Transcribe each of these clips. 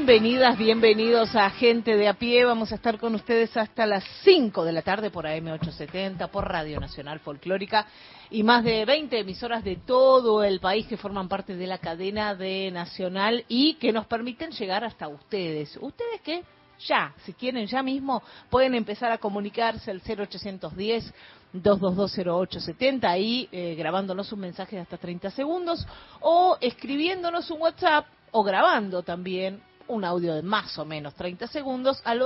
Bienvenidas, bienvenidos a Gente de a pie. Vamos a estar con ustedes hasta las 5 de la tarde por AM870, por Radio Nacional Folclórica y más de 20 emisoras de todo el país que forman parte de la cadena de Nacional y que nos permiten llegar hasta ustedes. ¿Ustedes qué? Ya, si quieren ya mismo, pueden empezar a comunicarse al 0810 2220870 ahí eh, grabándonos un mensaje de hasta 30 segundos o escribiéndonos un WhatsApp o grabando también un audio de más o menos 30 segundos al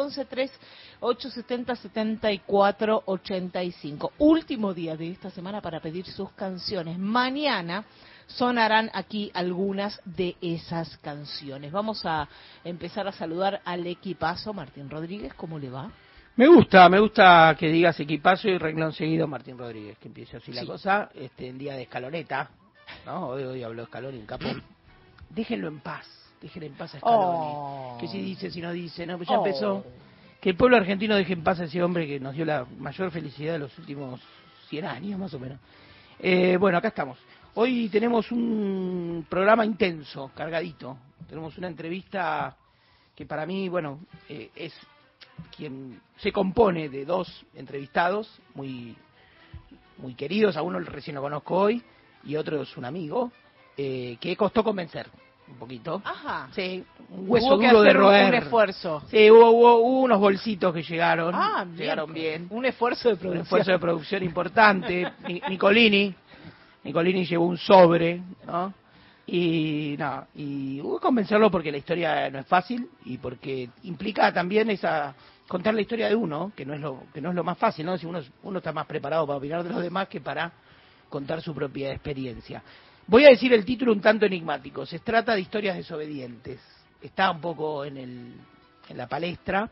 113-870-7485. Último día de esta semana para pedir sus canciones. Mañana sonarán aquí algunas de esas canciones. Vamos a empezar a saludar al equipazo. Martín Rodríguez, ¿cómo le va? Me gusta, me gusta que digas equipazo y renglón seguido Martín Rodríguez, que empiece así la cosa, este, en día de escaloneta, ¿no? Hoy, hoy habló Escalón y Capón. Déjenlo en paz dejen en paz a Scaloni. Oh. Que si dice, si no dice, no, pues ya empezó. Oh. Que el pueblo argentino deje en paz a ese hombre que nos dio la mayor felicidad de los últimos 100 años, más o menos. Eh, bueno, acá estamos. Hoy tenemos un programa intenso, cargadito. Tenemos una entrevista que para mí, bueno, eh, es quien se compone de dos entrevistados muy, muy queridos. A uno recién lo conozco hoy y otro es un amigo eh, que costó convencer un poquito. Ajá. Sí, un hueso duro de roer. Un esfuerzo. Sí, hubo, unos bolsitos que llegaron. Ah, llegaron bien. Un esfuerzo de producción. Un esfuerzo de producción importante. Nicolini, Nicolini llevó un sobre, ¿no? Y no, y hubo que convencerlo porque la historia no es fácil y porque implica también esa contar la historia de uno, que no es lo que no es lo más fácil, ¿no? Si uno uno está más preparado para opinar de los demás que para contar su propia experiencia. Voy a decir el título un tanto enigmático. Se trata de historias desobedientes. Está un poco en, el, en la palestra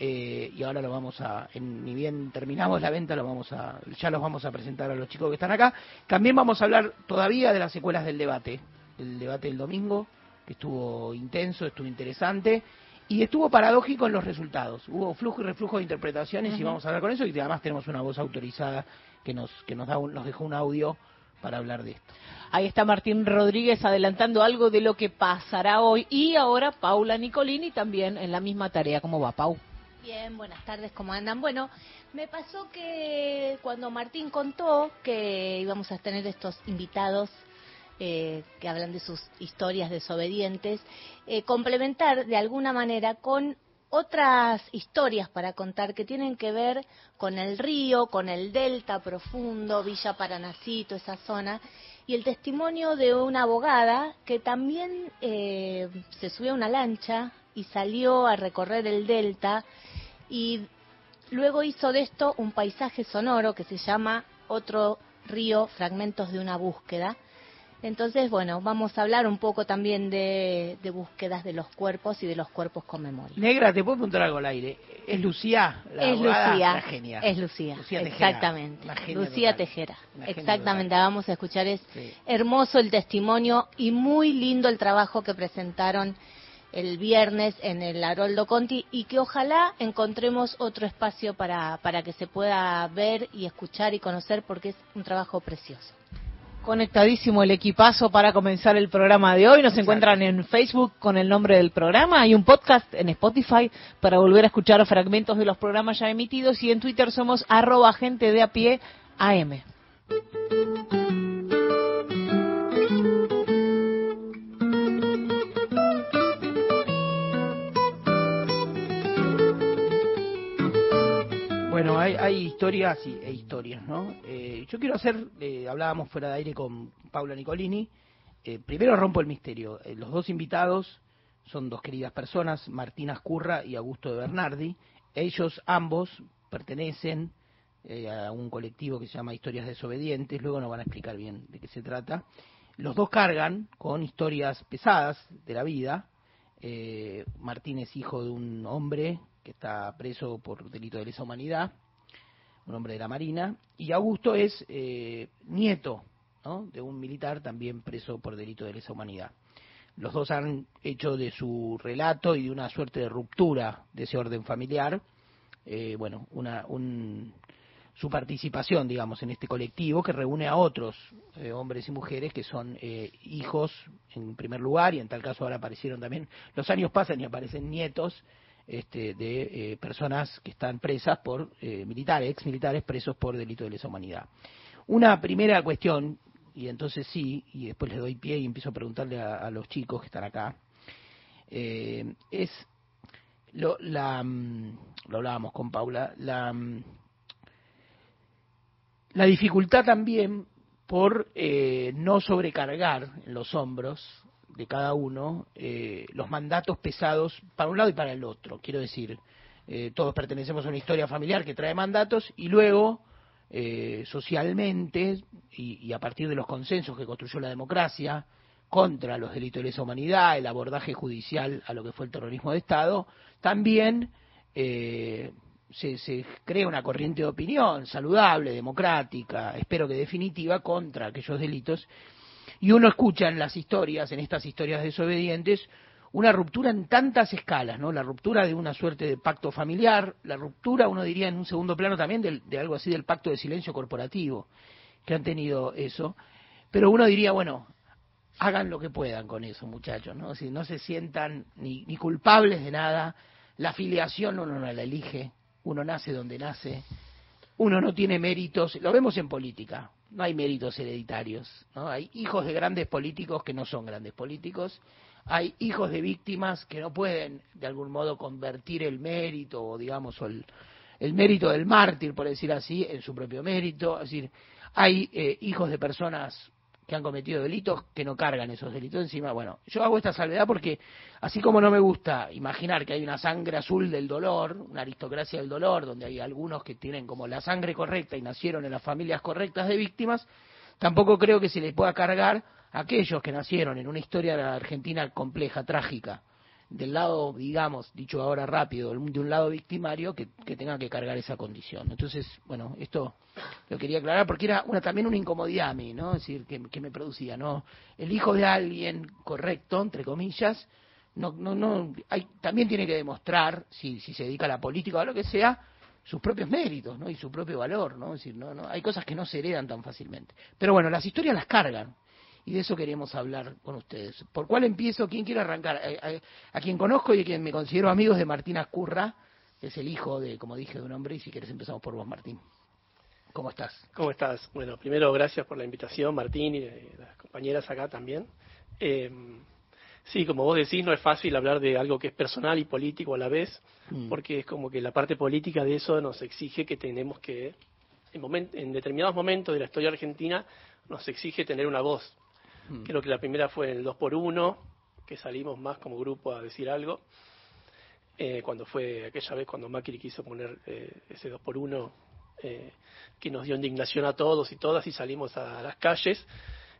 eh, y ahora lo vamos a, ni bien terminamos la venta, lo vamos a, ya los vamos a presentar a los chicos que están acá. También vamos a hablar todavía de las secuelas del debate, el debate del domingo, que estuvo intenso, estuvo interesante y estuvo paradójico en los resultados. Hubo flujo y reflujo de interpretaciones y vamos a hablar con eso y además tenemos una voz autorizada que nos que nos da nos dejó un audio para hablar de esto. Ahí está Martín Rodríguez adelantando algo de lo que pasará hoy. Y ahora Paula Nicolini también en la misma tarea. ¿Cómo va, Pau? Bien, buenas tardes, ¿cómo andan? Bueno, me pasó que cuando Martín contó que íbamos a tener estos invitados eh, que hablan de sus historias desobedientes, eh, complementar de alguna manera con otras historias para contar que tienen que ver con el río, con el delta profundo, Villa Paranacito, esa zona, y el testimonio de una abogada que también eh, se subió a una lancha y salió a recorrer el delta y luego hizo de esto un paisaje sonoro que se llama Otro río, fragmentos de una búsqueda, entonces, bueno, vamos a hablar un poco también de, búsquedas de los cuerpos y de los cuerpos con memoria. Negra, ¿te puedo preguntar algo al aire? ¿Es Lucía la Es Lucía. genia. Es Lucía, exactamente. Lucía Tejera. Exactamente, vamos a escuchar. Es hermoso el testimonio y muy lindo el trabajo que presentaron el viernes en el Haroldo Conti y que ojalá encontremos otro espacio para, para que se pueda ver y escuchar y conocer porque es un trabajo precioso. Conectadísimo el equipazo para comenzar el programa de hoy. Nos encuentran en Facebook con el nombre del programa. Hay un podcast en Spotify para volver a escuchar fragmentos de los programas ya emitidos. Y en Twitter somos arroba gente de a pie AM. Bueno, hay, historias y, e historias, ¿no? Eh, yo quiero hacer, eh, hablábamos fuera de aire con Paula Nicolini, eh, primero rompo el misterio. los dos invitados son dos queridas personas, Martina Ascurra y Augusto de Bernardi. Ellos ambos pertenecen a un colectivo que se llama Historias Desobedientes, luego nos van a explicar bien de qué se trata. Los dos cargan con historias pesadas de la vida, Eh, Martín es hijo de un hombre que está preso por delito de lesa humanidad, un hombre de la Marina, y Augusto es eh, nieto de un militar también preso por delito de lesa humanidad. Los dos han hecho de su relato y de una suerte de ruptura de ese orden familiar, eh, bueno, una, su participación, digamos, en este colectivo que reúne a otros eh, hombres y mujeres que son eh, hijos en primer lugar y en tal caso ahora aparecieron también, los años pasan y aparecen nietos este, de personas que están presas por militares, ex militares presos por delito de lesa humanidad. Una primera cuestión y entonces sí, y después le doy pie y empiezo a preguntarle a, los chicos que están acá, eh, es lo, la, mm, lo hablábamos con Paula, la, mm, la dificultad también por eh, no sobrecargar los hombros de cada uno eh, los mandatos pesados para un lado y para el otro. Quiero decir, todos pertenecemos a una historia familiar que trae mandatos y luego eh, socialmente y, a partir de los consensos que construyó la democracia contra los delitos de lesa humanidad, el abordaje judicial a lo que fue el terrorismo de Estado, también eh, se, se, crea una corriente de opinión saludable, democrática, espero que definitiva, contra aquellos delitos. Y uno escucha en las historias, en estas historias desobedientes, una ruptura en tantas escalas, ¿no? La ruptura de una suerte de pacto familiar, la ruptura, uno diría en un segundo plano también, de, algo así del pacto de silencio corporativo, que han tenido eso. Pero uno diría, bueno, hagan lo que puedan con eso, muchachos, ¿no? Si no se sientan ni, ni culpables de nada, la afiliación uno no la elige, uno nace donde nace, uno no tiene méritos, lo vemos en política, no hay méritos hereditarios, ¿no? Hay hijos de grandes políticos que no son grandes políticos, hay hijos de víctimas que no pueden de algún modo convertir el mérito o digamos el, el mérito del mártir, por decir así, en su propio mérito. Es decir, hay eh, hijos de personas que han cometido delitos que no cargan esos delitos encima. Bueno, yo hago esta salvedad porque así como no me gusta imaginar que hay una sangre azul del dolor, una aristocracia del dolor, donde hay algunos que tienen como la sangre correcta y nacieron en las familias correctas de víctimas, tampoco creo que se les pueda cargar aquellos que nacieron en una historia de la argentina compleja, trágica, del lado, digamos, dicho ahora rápido, de un lado victimario, que, que tenga que cargar esa condición. Entonces, bueno, esto lo quería aclarar porque era una, también una incomodidad a mí, ¿no? Es decir, que, me producía, ¿no? El hijo de alguien correcto, entre comillas, no, no, no, hay, también tiene que demostrar, si, si se dedica a la política o a lo que sea, sus propios méritos, ¿no? Y su propio valor, ¿no? Es decir, no, no, hay cosas que no se heredan tan fácilmente. Pero bueno, las historias las cargan y de eso queremos hablar con ustedes. ¿Por cuál empiezo? ¿Quién quiere arrancar? A, quien conozco y a quien me considero amigos de Martín Ascurra, que es el hijo de, como dije, de un hombre, y si quieres empezamos por vos, Martín. ¿Cómo estás? ¿Cómo estás? Bueno, primero gracias por la invitación, Martín, y las compañeras acá también. Eh, sí, como vos decís, no es fácil hablar de algo que es personal y político a la vez, mm. porque es como que la parte política de eso nos exige que tenemos que, en, en determinados momentos de la historia argentina, nos exige tener una voz Creo que la primera fue el 2 por 1 que salimos más como grupo a decir algo. Eh, cuando fue aquella vez cuando Macri quiso poner eh, ese 2 por 1 eh, que nos dio indignación a todos y todas y salimos a las calles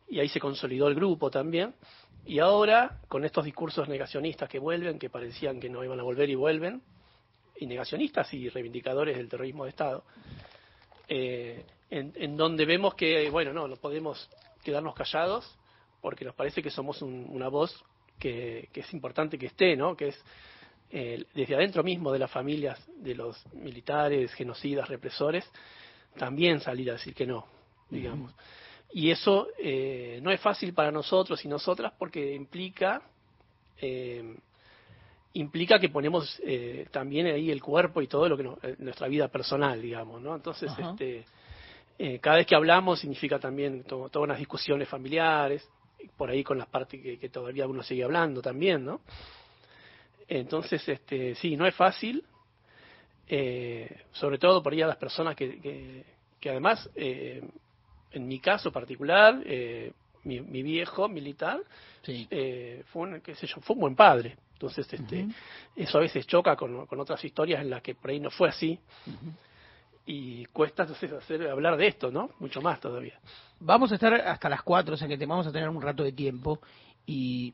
y ahí se consolidó el grupo también. Y ahora, con estos discursos negacionistas que vuelven, que parecían que no iban a volver y vuelven, y negacionistas y reivindicadores del terrorismo de Estado, en, en, donde vemos que, bueno, no, no podemos quedarnos callados, porque nos parece que somos una voz que, es importante que esté, ¿no? Que es eh, desde adentro mismo de las familias de los militares, genocidas, represores, también salir a decir que no, digamos. Y eso eh, no es fácil para nosotros y nosotras porque implica eh, implica que ponemos también ahí el cuerpo y todo lo que nuestra vida personal, digamos, ¿no? Entonces, este, cada vez que hablamos significa también todas unas discusiones familiares, por ahí con las partes que, todavía uno sigue hablando también, ¿no? Entonces, este, sí, no es fácil, eh, sobre todo por ahí a las personas que, que, además, eh, en mi caso particular, eh, mi, viejo militar fue, un, qué sé yo, fue un buen padre. Entonces, este, eso a veces choca con, con, otras historias en las que por ahí no fue así y cuesta entonces hacer, hablar de esto, ¿no? Mucho más todavía. Vamos a estar hasta las 4, o sea que te vamos a tener un rato de tiempo y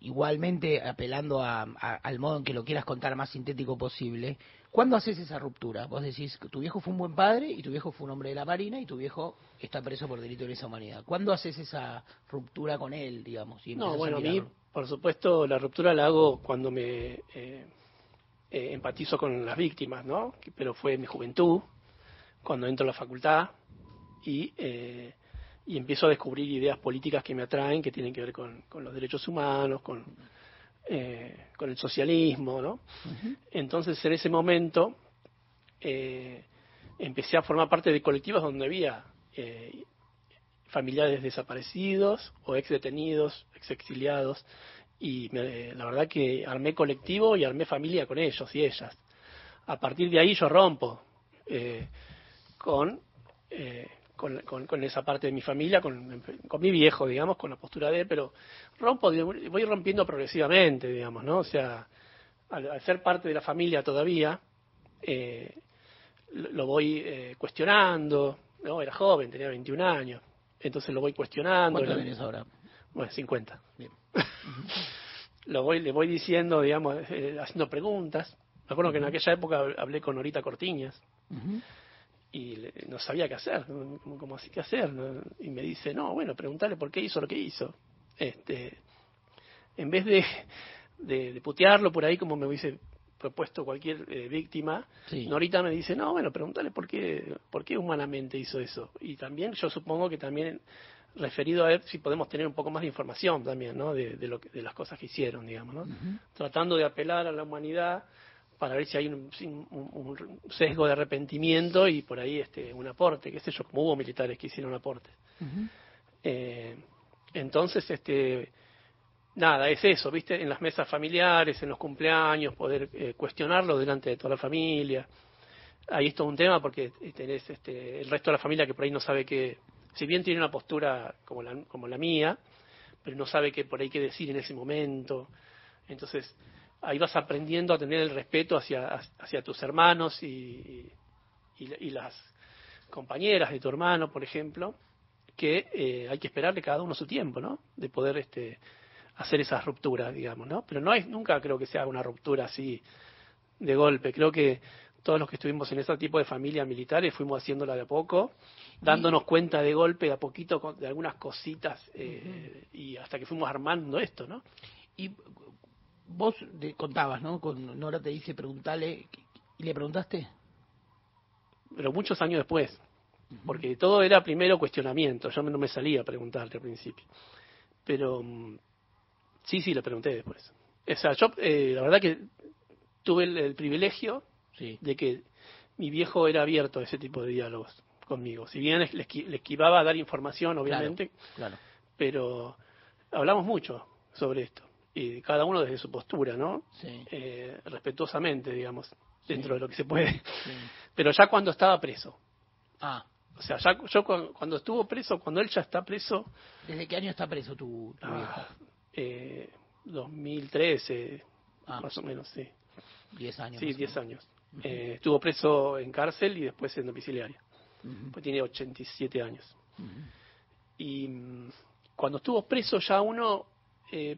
igualmente apelando a, a- al modo en que lo quieras contar más sintético posible, ¿cuándo haces esa ruptura? Vos decís que tu viejo fue un buen padre y tu viejo fue un hombre de la Marina y tu viejo está preso por delito de lesa humanidad. ¿Cuándo haces esa ruptura con él, digamos? y No, bueno, a mí, por supuesto, la ruptura la hago cuando me eh, eh, empatizo con las víctimas, ¿no? Pero fue mi juventud, cuando entro a la facultad y, eh, y empiezo a descubrir ideas políticas que me atraen, que tienen que ver con, con los derechos humanos, con, eh, con el socialismo, ¿no? Entonces, en ese momento, eh, empecé a formar parte de colectivos donde había eh, familiares desaparecidos o ex detenidos, ex exiliados, y me- la verdad que armé colectivo y armé familia con ellos y ellas. A partir de ahí yo rompo eh, con, eh, con, con- con esa parte de mi familia, con, con mi viejo, digamos, con la postura de él, pero rompo, voy rompiendo progresivamente, digamos, ¿no? O sea, al, al ser parte de la familia todavía, eh, lo voy eh, cuestionando, ¿no? Era joven, tenía 21 años, entonces lo voy cuestionando. ¿Cuánto tenés ahora? Bueno, 50. Bien. Lo voy, le voy diciendo, digamos, eh, haciendo preguntas. Me acuerdo que en aquella época hablé con Norita Cortiñas y le- no sabía qué hacer, como, como así qué hacer. ¿no? Y me dice, no, bueno, preguntarle por qué hizo lo que hizo. Este, en vez de, de, de putearlo por ahí como me hubiese propuesto cualquier eh, víctima, Sí. Norita me dice, no, bueno, preguntarle por qué, por qué humanamente hizo eso. Y también yo supongo que también referido a ver si podemos tener un poco más de información también, ¿no? De, de lo que- de las cosas que hicieron, digamos, ¿no? Tratando de apelar a la humanidad para ver si hay un, un- un sesgo de arrepentimiento y por ahí este un aporte, qué sé yo, como hubo militares que hicieron aportes. Eh, entonces, este, nada, es eso, ¿viste? En las mesas familiares, en los cumpleaños, poder eh, cuestionarlo delante de toda la familia. Ahí es todo un tema porque tenés este, el resto de la familia que por ahí no sabe que, si bien tiene una postura como la, como la mía, pero no sabe qué por ahí qué decir en ese momento. Entonces, ahí vas aprendiendo a tener el respeto hacia, tus hermanos y, y, y las compañeras de tu hermano, por ejemplo, que eh, hay que esperarle cada uno su tiempo, ¿no? De poder este, hacer esas rupturas, digamos, ¿no? Pero no es, nunca creo que sea una ruptura así de golpe. Creo que todos los que estuvimos en ese tipo de familias militares fuimos haciéndola de a poco, dándonos cuenta de golpe, de a poquito, de algunas cositas, eh, y hasta que fuimos armando esto, ¿no? Y vos contabas, ¿no? Con Nora te dice, preguntale, ¿y le preguntaste? Pero muchos años después, porque todo era primero cuestionamiento, yo no me salía a preguntarte al principio. Pero mm, sí, sí, le pregunté después. O sea, yo eh, la verdad que tuve el, el privilegio Sí. de que mi viejo era abierto a ese tipo de diálogos conmigo. Si bien le, esqui- le esquivaba a dar información, obviamente, Claro. pero hablamos mucho sobre esto. Y cada uno desde su postura, ¿no? Sí. Eh, respetuosamente, digamos, dentro de lo que se puede. Pero ya cuando estaba preso. Ah, O sea, ya, yo cuando, cuando estuvo preso, cuando él ya está preso, ¿desde qué año está preso tu, tu ah, eh, 2013, Ah. más o menos, sí. Diez años. Sí, más o 10 menos. años. Eh, estuvo preso en cárcel y después en domiciliaria. Ujú, Pues tiene 87 años. Y mm, cuando estuvo preso ya uno eh,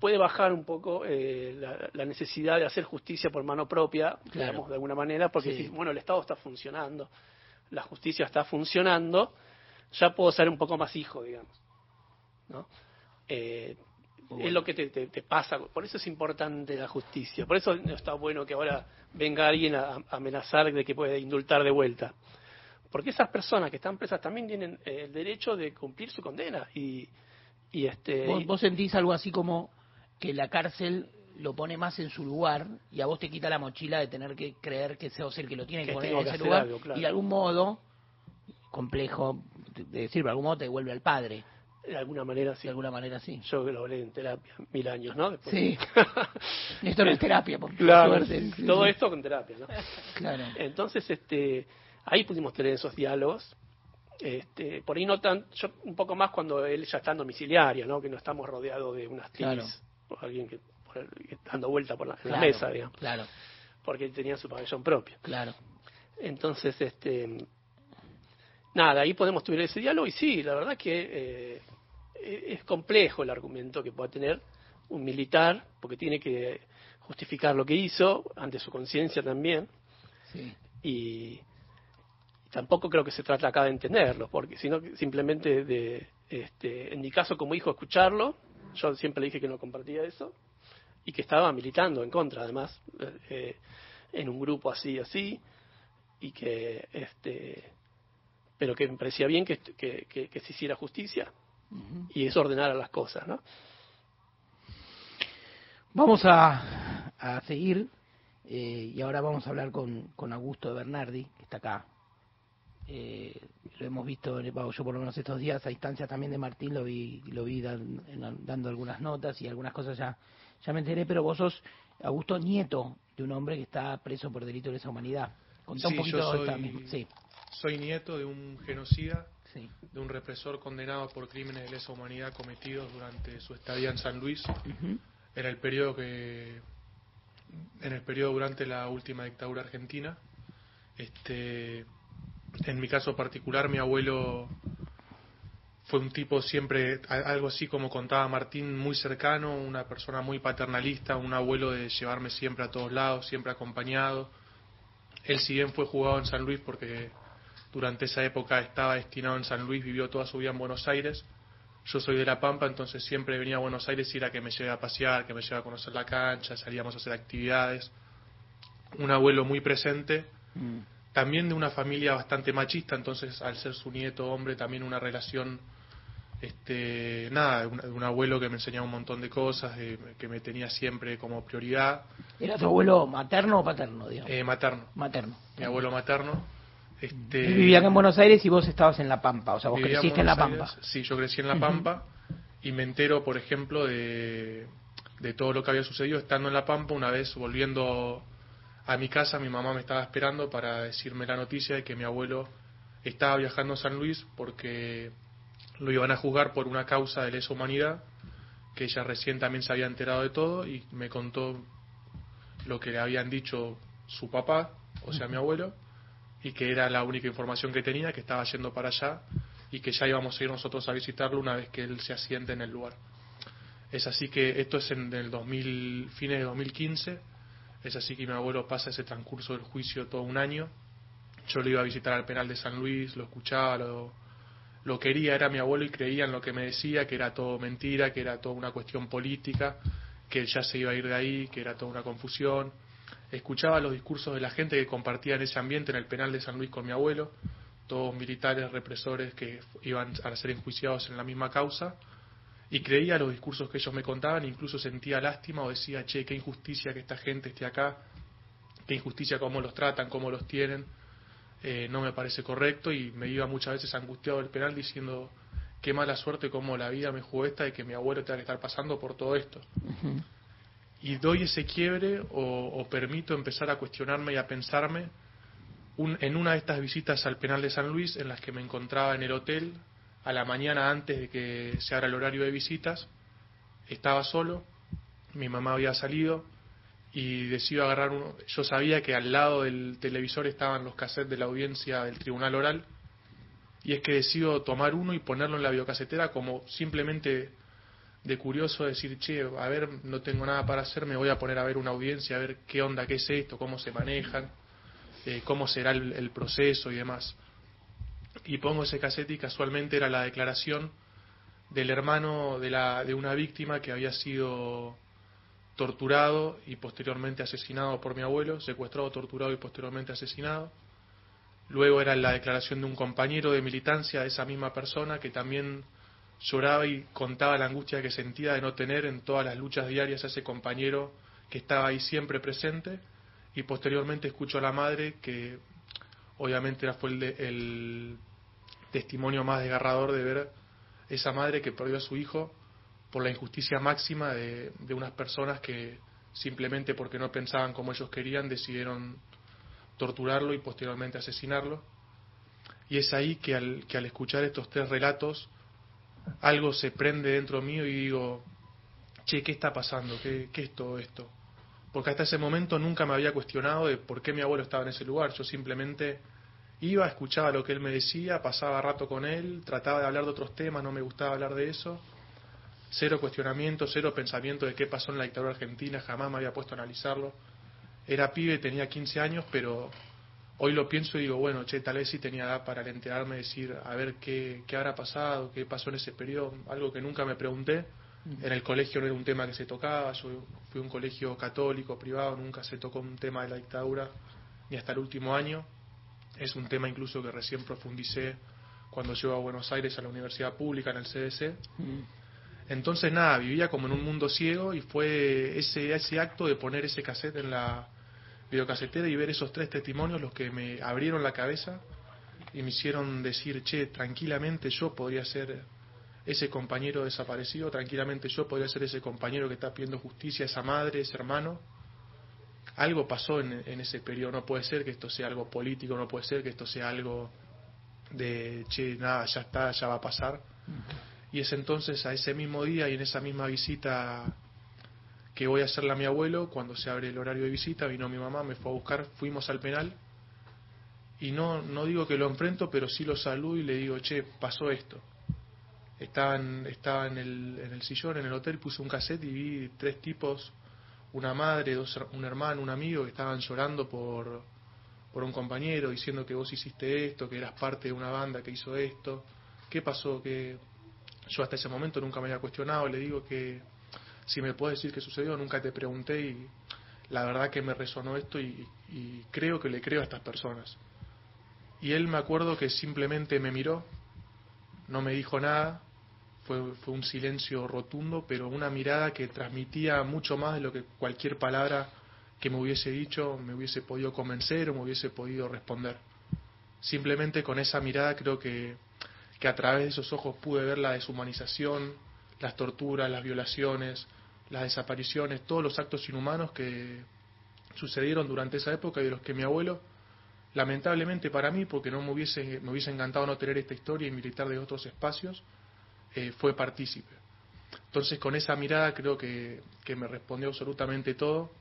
puede bajar un poco eh, la, la necesidad de hacer justicia por mano propia, Claro. digamos, de alguna manera, porque Sí. si, bueno, el Estado está funcionando, la justicia está funcionando, ya puedo ser un poco más hijo, digamos. ¿no? Eh, Es lo que te, te- te pasa, por eso es importante la justicia, por eso no está bueno que ahora venga alguien a, a amenazar de que puede indultar de vuelta. Porque esas personas que están presas también tienen eh, el derecho de cumplir su condena y, y este ¿Vos, sentís algo así como que la cárcel lo pone más en su lugar y a vos te quita la mochila de tener que creer que sos el que lo tiene que, Que poner en ese lugar algo, claro. y de algún modo complejo de decir, de algún modo te devuelve al padre, de alguna manera sí. de alguna manera sí. Yo lo hablé en terapia mil años, ¿no? Después- Sí. Esto no es terapia, por, claro, suerte. Todo esto con terapia, ¿no? Claro. Entonces, este, ahí pudimos tener esos diálogos. Este, por ahí no tan, yo un poco más cuando él ya está en domiciliaria, ¿no? Que no estamos rodeados de unas Claro. tilis o alguien que, por- que dando vuelta por la, mesa, digamos, Claro, porque él tenía su pabellón propio. claro. Entonces, este, nada, ahí podemos tener ese diálogo y sí, la verdad que eh, es complejo el argumento que pueda tener, un militar, porque tiene que justificar lo que hizo, ante su conciencia también. Sí. Y tampoco creo que se trata acá de entenderlo, porque sino simplemente de, este, en mi caso como hijo, escucharlo. Yo siempre le dije que no compartía eso y que estaba militando en contra, además, eh, en un grupo así, así, y que, este, pero que me parecía bien que, que, que, se hiciera justicia y eso ordenara las cosas, ¿no? Vamos a, a seguir eh, y ahora vamos a hablar con, con Augusto de Bernardi, que está acá. Eh, lo hemos visto, yo por lo menos estos días a distancia también de Martín lo vi, lo vi dando algunas notas y algunas cosas ya, ya me enteré, pero vos sos Augusto nieto de un hombre que está preso por delito de lesa humanidad. Contá un poquito yo soy, Sí. Soy nieto de un genocida, de un represor condenado por crímenes de lesa humanidad cometidos durante su estadía en San Luis. En el periodo que en el periodo durante la última dictadura argentina. Este, en mi caso particular, mi abuelo fue un tipo siempre, algo así como contaba Martín, muy cercano, una persona muy paternalista, un abuelo de llevarme siempre a todos lados, siempre acompañado. Él si bien fue jugado en San Luis porque durante esa época estaba destinado en San Luis, vivió toda su vida en Buenos Aires. Yo soy de La Pampa, entonces siempre venía a Buenos Aires y era que me lleve a pasear, que me lleve a conocer la cancha, salíamos a hacer actividades. Un abuelo muy presente. Mm también de una familia bastante machista, entonces al ser su nieto hombre también una relación, este, nada, de un, abuelo que me enseñaba un montón de cosas, que me tenía siempre como prioridad. ¿Era tu abuelo materno o paterno? Eh, materno. Materno. Mi abuelo materno. Este, vivían en Buenos Aires y vos estabas en La Pampa, o sea, vos creciste en, La Pampa. sí, yo crecí en La Pampa y me entero, por ejemplo, de, de todo lo que había sucedido estando en La Pampa, una vez volviendo a mi casa, mi mamá me estaba esperando para decirme la noticia de que mi abuelo estaba viajando a San Luis porque lo iban a juzgar por una causa de lesa humanidad, que ella recién también se había enterado de todo y me contó lo que le habían dicho su papá, o sea, mi abuelo, y que era la única información que tenía, que estaba yendo para allá y que ya íbamos a ir nosotros a visitarlo una vez que él se asiente en el lugar. Es así que esto es en el 2000, fines de 2015 es así que mi abuelo pasa ese transcurso del juicio todo un año. Yo lo iba a visitar al penal de San Luis, lo escuchaba, lo, lo quería, era mi abuelo y creía en lo que me decía, que era todo mentira, que era toda una cuestión política, que ya se iba a ir de ahí, que era toda una confusión. Escuchaba los discursos de la gente que compartía en ese ambiente en el penal de San Luis con mi abuelo, todos militares, represores que iban a ser enjuiciados en la misma causa y creía los discursos que ellos me contaban, incluso sentía lástima o decía, che, qué injusticia que esta gente esté acá, qué injusticia cómo los tratan, cómo los tienen, eh, no me parece correcto y me iba muchas veces angustiado del penal diciendo, qué mala suerte cómo la vida me jugó esta de que mi abuelo tenga que estar pasando por todo esto. Y doy ese quiebre o, permito empezar a cuestionarme y a pensarme en una de estas visitas al penal de San Luis en las que me encontraba en el hotel a la mañana antes de que se abra el horario de visitas, estaba solo, mi mamá había salido y decido agarrar uno. Yo sabía que al lado del televisor estaban los cassettes de la audiencia del tribunal oral y es que decido tomar uno y ponerlo en la biocasetera como simplemente de curioso decir, che, a ver, no tengo nada para hacer, me voy a poner a ver una audiencia, a ver qué onda, qué es esto, cómo se manejan, eh, cómo será el proceso y demás y pongo ese cassette y casualmente era la declaración del hermano de, la, de una víctima que había sido torturado y posteriormente asesinado por mi abuelo, secuestrado, torturado y posteriormente asesinado. Luego era la declaración de un compañero de militancia de esa misma persona que también lloraba y contaba la angustia que sentía de no tener en todas las luchas diarias a ese compañero que estaba ahí siempre presente. Y posteriormente escucho a la madre que obviamente fue el, el testimonio más desgarrador de ver esa madre que perdió a su hijo por la injusticia máxima de, unas personas que simplemente porque no pensaban como ellos querían decidieron torturarlo y posteriormente asesinarlo. Y es ahí que al, que al escuchar estos tres relatos algo se prende dentro mío y digo, che, ¿qué está pasando? ¿Qué, ¿Qué es todo esto? Porque hasta ese momento nunca me había cuestionado de por qué mi abuelo estaba en ese lugar. Yo simplemente Iba, escuchaba lo que él me decía, pasaba rato con él, trataba de hablar de otros temas, no me gustaba hablar de eso. cero cuestionamiento, cero pensamiento de qué pasó en la dictadura argentina, jamás me había puesto a analizarlo. Era pibe, tenía 15 años, pero hoy lo pienso y digo, bueno, che, tal vez sí tenía edad para enterarme, decir, a ver qué, qué habrá pasado, qué pasó en ese periodo, algo que nunca me pregunté. En el colegio no era un tema que se tocaba, yo fui a un colegio católico, privado, nunca se tocó un tema de la dictadura, ni hasta el último año. Es un tema incluso que recién profundicé cuando llego a Buenos Aires a la universidad pública en el CDC. Entonces nada, vivía como en un mundo ciego y fue ese, ese acto de poner ese cassette en la videocasetera y ver esos tres testimonios los que me abrieron la cabeza y me hicieron decir, che, tranquilamente yo podría ser ese compañero desaparecido, tranquilamente yo podría ser ese compañero que está pidiendo justicia, esa madre, ese hermano. Algo pasó en, en ese periodo, no puede ser que esto sea algo político, no puede ser que esto sea algo de, che, nada, ya está, ya va a pasar. Y es entonces a ese mismo día y en esa misma visita que voy a hacerle a mi abuelo, cuando se abre el horario de visita, vino mi mamá, me fue a buscar, fuimos al penal y no, no digo que lo enfrento, pero sí lo saludo y le digo, che, pasó esto. Estaba en, estaba en, el, en el sillón, en el hotel, puse un cassette y vi tres tipos, una madre, dos, un hermano, un amigo, que estaban llorando por, por un compañero, diciendo que vos hiciste esto, que eras parte de una banda que hizo esto. ¿Qué pasó? Que yo hasta ese momento nunca me había cuestionado, le digo que si me puedes decir qué sucedió, nunca te pregunté y la verdad que me resonó esto y, y creo que le creo a estas personas. Y él me acuerdo que simplemente me miró, no me dijo nada, fue, fue un silencio rotundo, pero una mirada que transmitía mucho más de lo que cualquier palabra que me hubiese dicho me hubiese podido convencer o me hubiese podido responder. Simplemente con esa mirada creo que, que a través de esos ojos pude ver la deshumanización, las torturas, las violaciones, las desapariciones, todos los actos inhumanos que sucedieron durante esa época y de los que mi abuelo, lamentablemente para mí, porque no me hubiese, me hubiese encantado no tener esta historia y militar de otros espacios, eh, fue partícipe. Entonces con esa mirada creo que, que me respondió absolutamente todo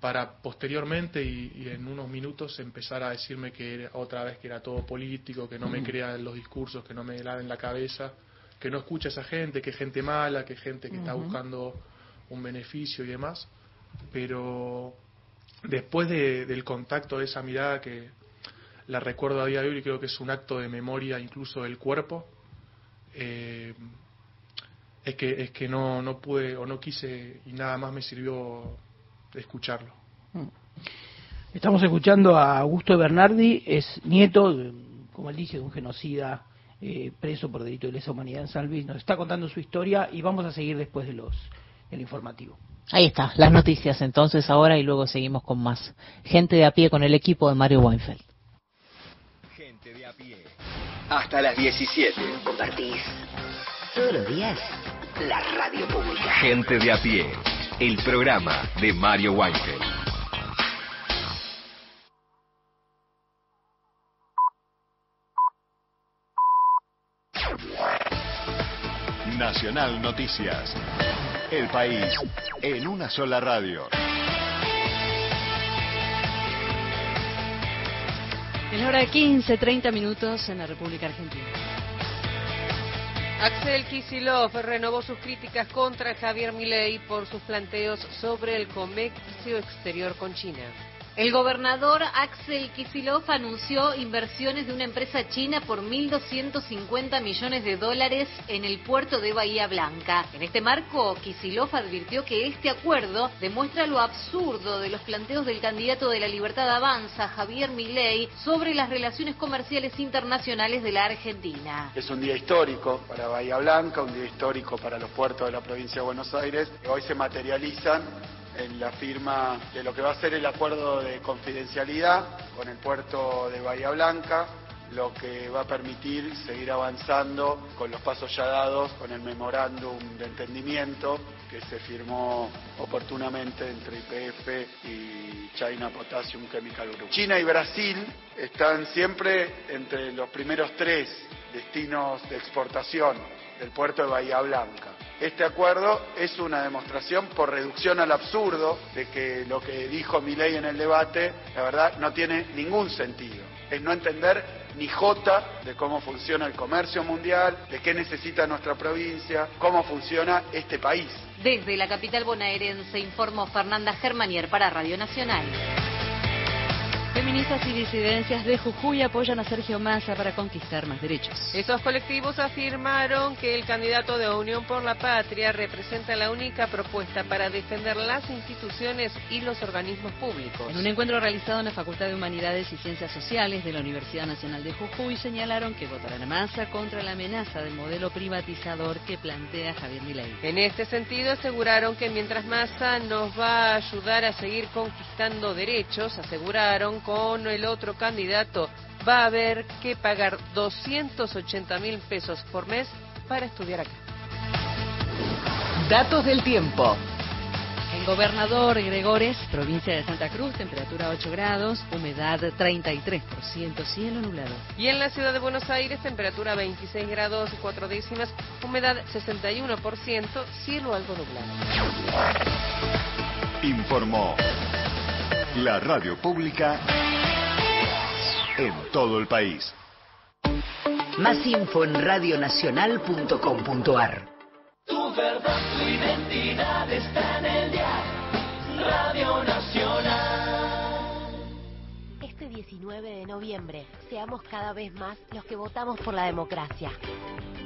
para posteriormente y, y, en unos minutos empezar a decirme que era, otra vez que era todo político, que no me crea en los discursos, que no me laven la cabeza, que no escucha a esa gente, que gente mala, que gente que uh -huh. está buscando un beneficio y demás. Pero después de, del contacto de esa mirada que la recuerdo a día de hoy creo que es un acto de memoria incluso del cuerpo, eh, es que, es que no, no pude o no quise y nada más me sirvió escucharlo. Estamos escuchando a Augusto Bernardi, es nieto, como él dice, de un genocida eh, preso por delito de lesa humanidad en San Luis. Nos está contando su historia y vamos a seguir después de los del informativo. Ahí está, las noticias entonces ahora y luego seguimos con más. Gente de a pie con el equipo de Mario Weinfeld. Gente de a pie. Hasta las 17. Compartís todos los días la radio pública. Gente de a pie. El programa de Mario Weinfeld. Nacional Noticias. El país en una sola radio. En la hora de 15, 30 minutos en la República Argentina. Axel Kisilov renovó sus críticas contra Javier Milei por sus planteos sobre el comercio exterior con China. El gobernador Axel Kisilov anunció inversiones de una empresa china por 1.250 millones de dólares en el puerto de Bahía Blanca. En este marco, Kisilov advirtió que este acuerdo demuestra lo absurdo de los planteos del candidato de la Libertad Avanza, Javier Milei, sobre las relaciones comerciales internacionales de la Argentina. Es un día histórico para Bahía Blanca, un día histórico para los puertos de la provincia de Buenos Aires, hoy se materializan en la firma de lo que va a ser el acuerdo de confidencialidad con el puerto de Bahía Blanca, lo que va a permitir seguir avanzando con los pasos ya dados con el memorándum de entendimiento que se firmó oportunamente entre IPF y China Potassium Chemical Group. China y Brasil están siempre entre los primeros tres destinos de exportación del puerto de Bahía Blanca. Este acuerdo es una demostración por reducción al absurdo de que lo que dijo Milei en el debate, la verdad, no tiene ningún sentido. es no entender ni jota de cómo funciona el comercio mundial, de qué necesita nuestra provincia, cómo funciona este país. Desde la capital bonaerense informó Fernanda Germanier para Radio Nacional. Feministas y disidencias de Jujuy apoyan a Sergio Massa para conquistar más derechos. Esos colectivos afirmaron que el candidato de Unión por la Patria representa la única propuesta para defender las instituciones y los organismos públicos. En un encuentro realizado en la Facultad de Humanidades y Ciencias Sociales de la Universidad Nacional de Jujuy señalaron que votarán a Massa contra la amenaza del modelo privatizador que plantea Javier Milei. En este sentido aseguraron que mientras Massa nos va a ayudar a seguir conquistando derechos, aseguraron con el otro candidato va a haber que pagar 280 mil pesos por mes para estudiar acá. Datos del tiempo. En Gobernador Gregores, provincia de Santa Cruz, temperatura 8 grados, humedad 33%, cielo nublado. Y en la ciudad de Buenos Aires, temperatura 26 grados y 4 décimas, humedad 61%, cielo algo nublado. Informó la radio pública en todo el país. Más info en radionacional.com.ar. Tu verdad, tu identidad está en el día. Radio Nacional. Este 19 de noviembre, seamos cada vez más los que votamos por la democracia.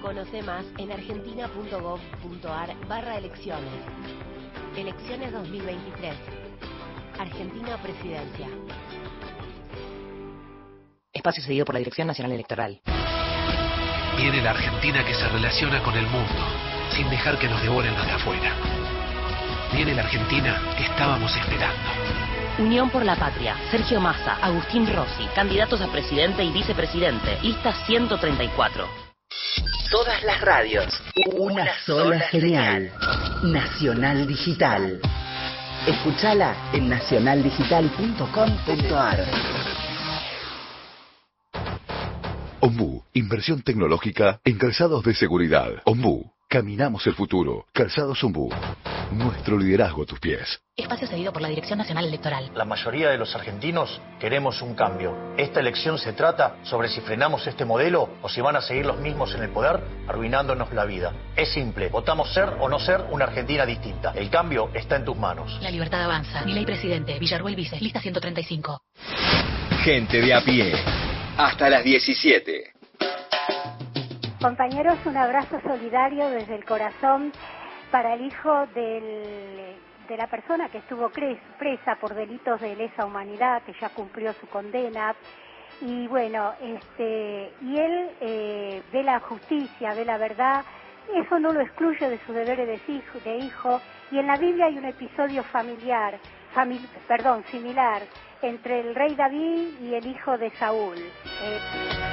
Conoce más en argentina.gov.ar barra elecciones. Elecciones 2023. Argentina Presidencia. Espacio cedido por la Dirección Nacional Electoral. Viene la Argentina que se relaciona con el mundo, sin dejar que nos devoren los de afuera. Viene la Argentina que estábamos esperando. Unión por la Patria, Sergio Massa, Agustín Rossi, candidatos a presidente y vicepresidente, lista 134. Todas las radios. Una sola señal. Nacional Digital. Escúchala en nacionaldigital.com.ar. Ombu, inversión tecnológica en de seguridad. Ombu, caminamos el futuro. Calzados Ombu, nuestro liderazgo a tus pies. Espacio cedido por la Dirección Nacional Electoral. La mayoría de los argentinos queremos un cambio. Esta elección se trata sobre si frenamos este modelo o si van a seguir los mismos en el poder, arruinándonos la vida. Es simple, votamos ser o no ser una Argentina distinta. El cambio está en tus manos. La libertad avanza. ley presidente, Villarruel vice, lista 135. Gente de a pie. Hasta las 17. Compañeros, un abrazo solidario desde el corazón para el hijo del, de la persona que estuvo presa por delitos de lesa humanidad, que ya cumplió su condena. Y bueno, este, y él eh, ve la justicia, ve la verdad, eso no lo excluye de sus deberes de hijo, de hijo. Y en la Biblia hay un episodio familiar, perdón, similar, entre el rey David y el hijo de Saúl. Eh,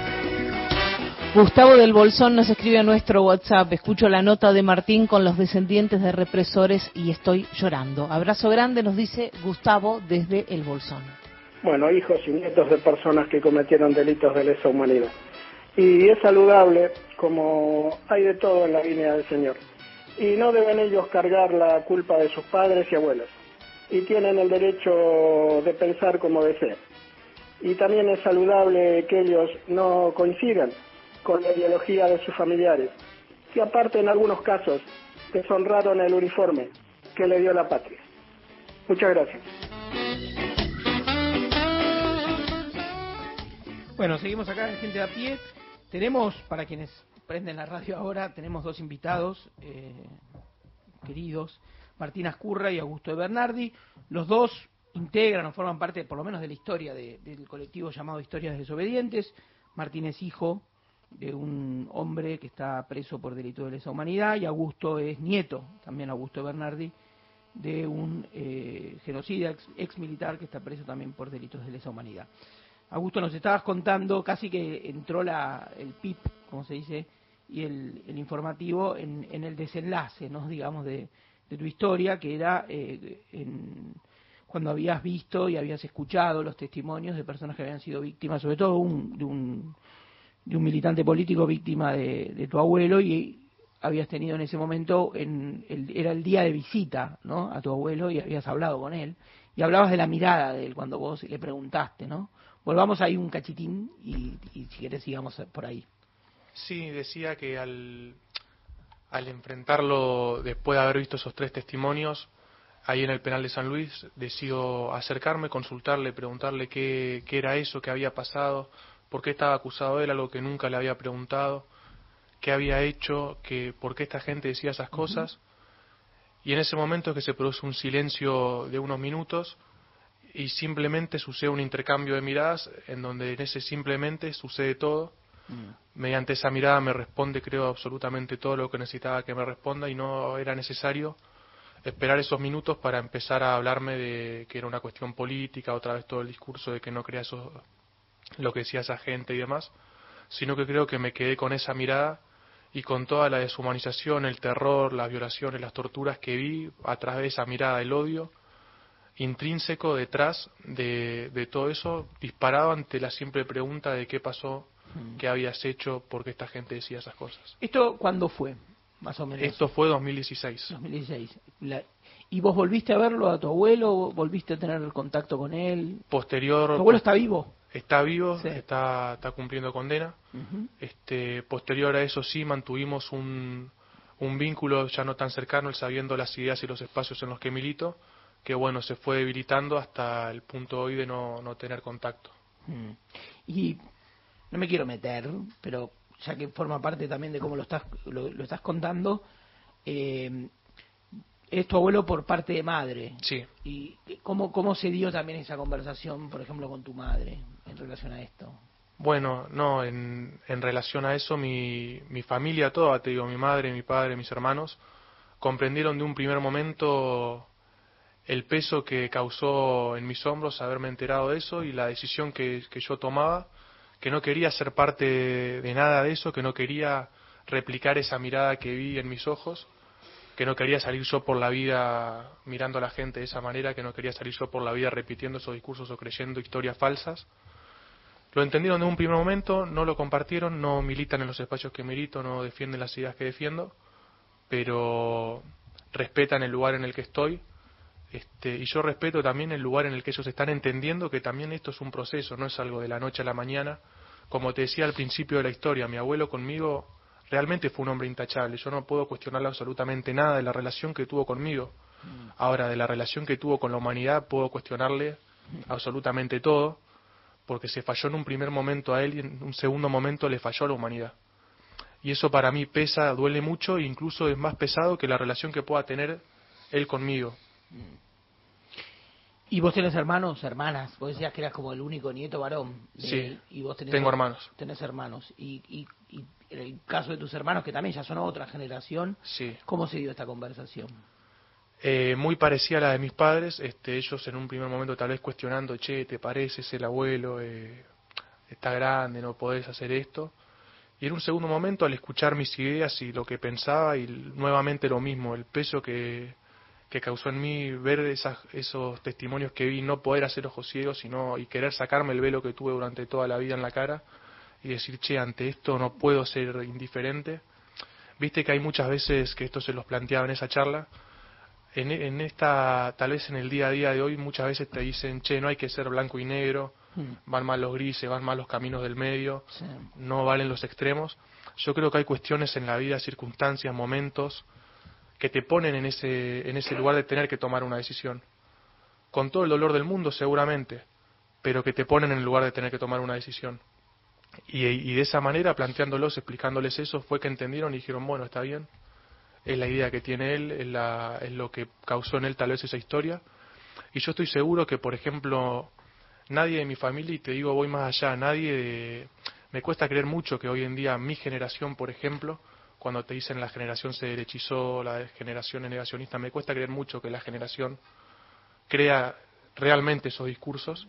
Gustavo del Bolsón nos escribe a nuestro WhatsApp. Escucho la nota de Martín con los descendientes de represores y estoy llorando. Abrazo grande, nos dice Gustavo desde el Bolsón. Bueno, hijos y nietos de personas que cometieron delitos de lesa humanidad. Y es saludable, como hay de todo en la línea del Señor. Y no deben ellos cargar la culpa de sus padres y abuelos y tienen el derecho de pensar como desean. Y también es saludable que ellos no coincidan con la ideología de sus familiares, que aparte en algunos casos deshonraron el uniforme que le dio la patria. Muchas gracias. Bueno, seguimos acá en Gente de a Pie. Tenemos, para quienes prenden la radio ahora, tenemos dos invitados eh, queridos. Martín Ascurra y Augusto de Bernardi. Los dos integran o forman parte, por lo menos, de la historia del colectivo llamado Historias Desobedientes. Martín es hijo de un hombre que está preso por delito de lesa humanidad y Augusto es nieto, también Augusto Bernardi, de un eh, genocida ex, militar que está preso también por delitos de lesa humanidad. Augusto, nos estabas contando, casi que entró la, el PIP, como se dice, y el, informativo en, en, el desenlace, ¿no? digamos, de, de tu historia, que era eh, cuando habías visto y habías escuchado los testimonios de personas que habían sido víctimas, sobre todo un, de, un, de un militante político víctima de, tu abuelo y habías tenido en ese momento, en el, era el día de visita ¿no? a tu abuelo y habías hablado con él y hablabas de la mirada de él cuando vos le preguntaste, ¿no? Volvamos ahí un cachitín y, si querés sigamos por ahí. Sí, decía que al, al enfrentarlo, después de haber visto esos tres testimonios, ahí en el penal de San Luis, decido acercarme, consultarle, preguntarle qué, qué era eso, qué había pasado, por qué estaba acusado él, algo que nunca le había preguntado, qué había hecho, que, por qué esta gente decía esas cosas. Y en ese momento es que se produce un silencio de unos minutos y simplemente sucede un intercambio de miradas en donde en ese simplemente sucede todo. Mediante esa mirada me responde, creo, absolutamente todo lo que necesitaba que me responda y no era necesario esperar esos minutos para empezar a hablarme de que era una cuestión política, otra vez todo el discurso de que no crea eso, lo que decía esa gente y demás, sino que creo que me quedé con esa mirada y con toda la deshumanización, el terror, las violaciones, las torturas que vi a través de esa mirada, el odio intrínseco detrás de, de todo eso, disparado ante la simple pregunta de qué pasó, qué habías hecho, por qué esta gente decía esas cosas. ¿Esto cuándo fue, más o menos? Esto fue 2016. 2016. La- ¿Y vos volviste a verlo a tu abuelo? ¿Volviste a tener contacto con él? Posterior. ¿Tu abuelo está vivo? Está vivo, Sí. está, está cumpliendo condena. Este, posterior a eso sí mantuvimos un, un vínculo ya no tan cercano, él sabiendo las ideas y los espacios en los que milito, que bueno, se fue debilitando hasta el punto hoy de no, no tener contacto. Mm. Y no me quiero meter, pero ya que forma parte también de cómo lo estás, lo, lo estás contando, eh, es tu abuelo por parte de madre. Sí. ¿Y cómo, cómo se dio también esa conversación, por ejemplo, con tu madre en relación a esto? Bueno, no, en, en relación a eso, mi, mi familia toda, te digo, mi madre, mi padre, mis hermanos, comprendieron de un primer momento el peso que causó en mis hombros haberme enterado de eso y la decisión que, que yo tomaba, que no quería ser parte de, nada de eso, que no quería replicar esa mirada que vi en mis ojos, que no quería salir yo por la vida mirando a la gente de esa manera, que no quería salir yo por la vida repitiendo esos discursos o creyendo historias falsas. Lo entendieron de un primer momento, no lo compartieron, no militan en los espacios que milito, no defienden las ideas que defiendo, pero respetan el lugar en el que estoy. Este, y yo respeto también el lugar en el que ellos están entendiendo que también esto es un proceso, no es algo de la noche a la mañana. Como te decía al principio de la historia, mi abuelo conmigo realmente fue un hombre intachable. Yo no puedo cuestionarle absolutamente nada de la relación que tuvo conmigo. Ahora, de la relación que tuvo con la humanidad, puedo cuestionarle absolutamente todo, porque se falló en un primer momento a él y en un segundo momento le falló a la humanidad. Y eso para mí pesa, duele mucho e incluso es más pesado que la relación que pueda tener él conmigo. ¿Y vos tenés hermanos, hermanas? Vos decías que eras como el único nieto varón. de Sí, él, y vos tenés tengo hermanos. Tenés hermanos. Y, y, y en el caso de tus hermanos, que también ya son otra generación, Sí. ¿cómo se dio esta conversación? Eh, muy parecida a la de mis padres, este, ellos en un primer momento tal vez cuestionando, che, ¿te pareces el abuelo? Eh, está grande, no podés hacer esto. Y en un segundo momento, al escuchar mis ideas y lo que pensaba, y nuevamente lo mismo, el peso que, que causó en mí ver esas, esos testimonios que vi, no poder hacer ojos ciegos sino, y querer sacarme el velo que tuve durante toda la vida en la cara y decir, che, ante esto no puedo ser indiferente. Viste que hay muchas veces que esto se los planteaba en esa charla. En, en esta, tal vez en el día a día de hoy, muchas veces te dicen, che, no hay que ser blanco y negro, van mal los grises, van mal los caminos del medio, no valen los extremos. Yo creo que hay cuestiones en la vida, circunstancias, momentos que te ponen en ese, en ese lugar de tener que tomar una decisión. Con todo el dolor del mundo, seguramente, pero que te ponen en el lugar de tener que tomar una decisión. Y, y de esa manera, planteándolos, explicándoles eso, fue que entendieron y dijeron, bueno, está bien, es la idea que tiene él, es, la, es lo que causó en él tal vez esa historia. Y yo estoy seguro que, por ejemplo, nadie de mi familia, y te digo, voy más allá, nadie de... Me cuesta creer mucho que hoy en día mi generación, por ejemplo, cuando te dicen la generación se derechizó, la generación es negacionista, me cuesta creer mucho que la generación crea realmente esos discursos,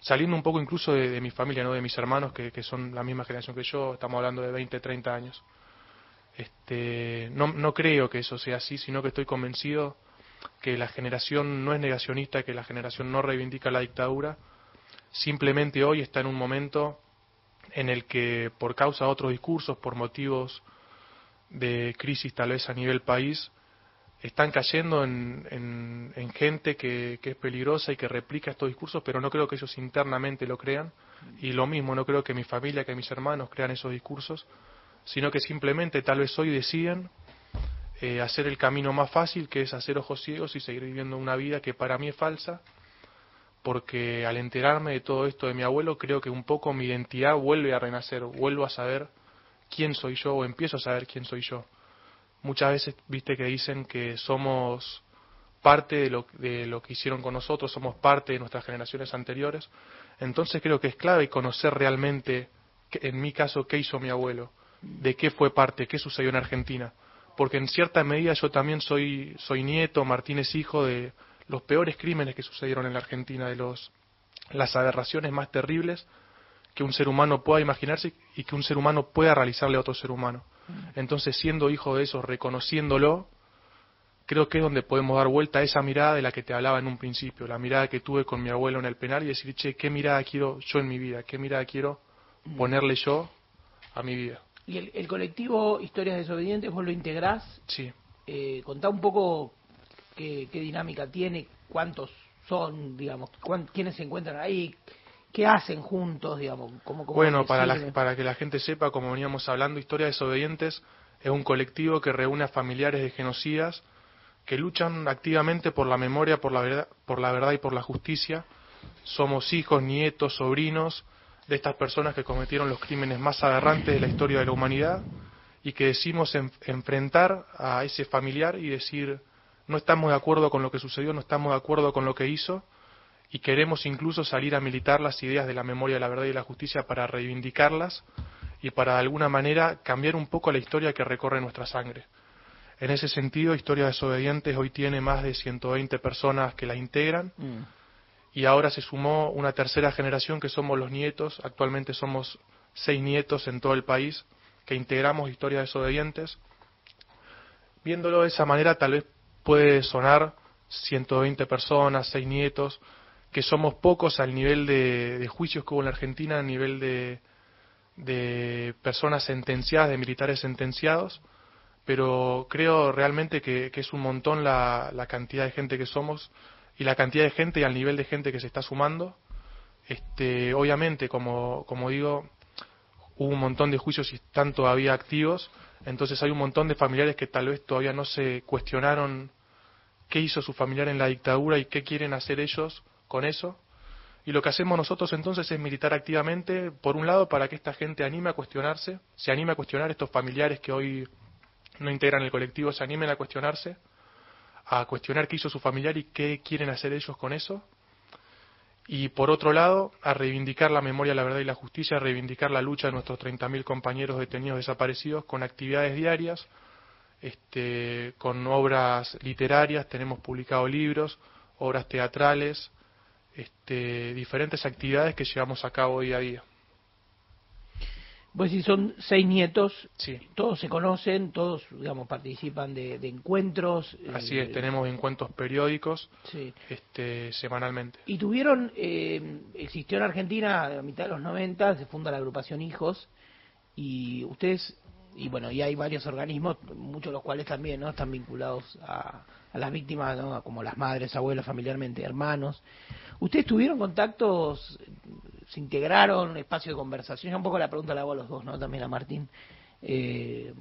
saliendo un poco incluso de, mi familia, no de mis hermanos, que, que son la misma generación que yo, estamos hablando de 20, 30 años. Este, no, no creo que eso sea así, sino que estoy convencido que la generación no es negacionista, que la generación no reivindica la dictadura, simplemente hoy está en un momento en el que por causa de otros discursos, por motivos de crisis tal vez a nivel país, están cayendo en, en, en gente que es peligrosa y que replica estos discursos, pero no creo que ellos internamente lo crean. Y lo mismo, no creo que mi familia, que mis hermanos crean esos discursos, sino que simplemente tal vez hoy deciden eh, hacer el camino más fácil, que es hacer ojos ciegos y seguir viviendo una vida que para mí es falsa, porque al enterarme de todo esto de mi abuelo, creo que un poco mi identidad vuelve a renacer, vuelvo a saber quién soy yo o empiezo a saber quién soy yo. Muchas veces, viste, que dicen que somos parte de lo, de lo que hicieron con nosotros, somos parte de nuestras generaciones anteriores. Entonces creo que es clave conocer realmente, en mi caso, qué hizo mi abuelo, de qué fue parte, qué sucedió en Argentina. Porque en cierta medida yo también soy, soy nieto, Martínez hijo de los peores crímenes que sucedieron en la Argentina, de los, las aberraciones más terribles que un ser humano pueda imaginarse y que un ser humano pueda realizarle a otro ser humano. Entonces, siendo hijo de eso, reconociéndolo, creo que es donde podemos dar vuelta a esa mirada de la que te hablaba en un principio, la mirada que tuve con mi abuelo en el penal y decir, che, ¿qué mirada quiero yo en mi vida? ¿Qué mirada quiero ponerle yo a mi vida? Y el, el colectivo Historias Desobedientes, vos lo integrás. Sí. Eh, contá un poco qué, qué dinámica tiene, cuántos son, digamos, cuán- quiénes se encuentran ahí, qué hacen juntos, digamos, cómo, cómo Bueno, para, la- para que la gente sepa, como veníamos hablando, Historia Desobedientes es un colectivo que reúne a familiares de genocidas que luchan activamente por la memoria, por la verdad, por la verdad y por la justicia. Somos hijos, nietos, sobrinos de estas personas que cometieron los crímenes más aberrantes de la historia de la humanidad y que decimos en- enfrentar a ese familiar y decir no estamos de acuerdo con lo que sucedió, no estamos de acuerdo con lo que hizo y queremos incluso salir a militar las ideas de la memoria, la verdad y la justicia para reivindicarlas y para de alguna manera cambiar un poco la historia que recorre nuestra sangre. En ese sentido, Historia Desobedientes hoy tiene más de 120 personas que la integran Mm. Y ahora se sumó una tercera generación que somos los nietos. Actualmente somos seis nietos en todo el país que integramos Historia Desobedientes. Viéndolo de esa manera, tal vez puede sonar 120 personas, seis nietos, que somos pocos al nivel de, juicios que hubo en la Argentina, a nivel de, de personas sentenciadas, de militares sentenciados, pero creo realmente que, que es un montón la, la cantidad de gente que somos y la cantidad de gente y al nivel de gente que se está sumando. Este, obviamente, como, como digo, hubo un montón de juicios y están todavía activos, entonces hay un montón de familiares que tal vez todavía no se cuestionaron qué hizo su familiar en la dictadura y qué quieren hacer ellos con eso. Y lo que hacemos nosotros entonces es militar activamente, por un lado, para que esta gente anime a cuestionarse, se anime a cuestionar estos familiares que hoy no integran el colectivo, se animen a cuestionarse, a cuestionar qué hizo su familiar y qué quieren hacer ellos con eso. Y por otro lado, a reivindicar la memoria, la verdad y la justicia, a reivindicar la lucha de nuestros 30.000 compañeros detenidos desaparecidos con actividades diarias, este, con obras literarias, tenemos publicado libros, obras teatrales, este, diferentes actividades que llevamos a cabo día a día. Pues si son seis nietos, Sí. todos se conocen, todos, digamos, participan de, de encuentros. Así eh, es, tenemos encuentros periódicos Sí. este, semanalmente. Y tuvieron, eh, existió en Argentina a mitad de los 90, se funda la agrupación Hijos, y ustedes, y bueno, y hay varios organismos, muchos de los cuales también no están vinculados a, a las víctimas, ¿no? como las madres, abuelos, familiarmente, hermanos. ¿Ustedes tuvieron contactos, se integraron, espacio de conversación? Ya un poco la pregunta la hago a los dos, ¿no? También a Martín. Eh,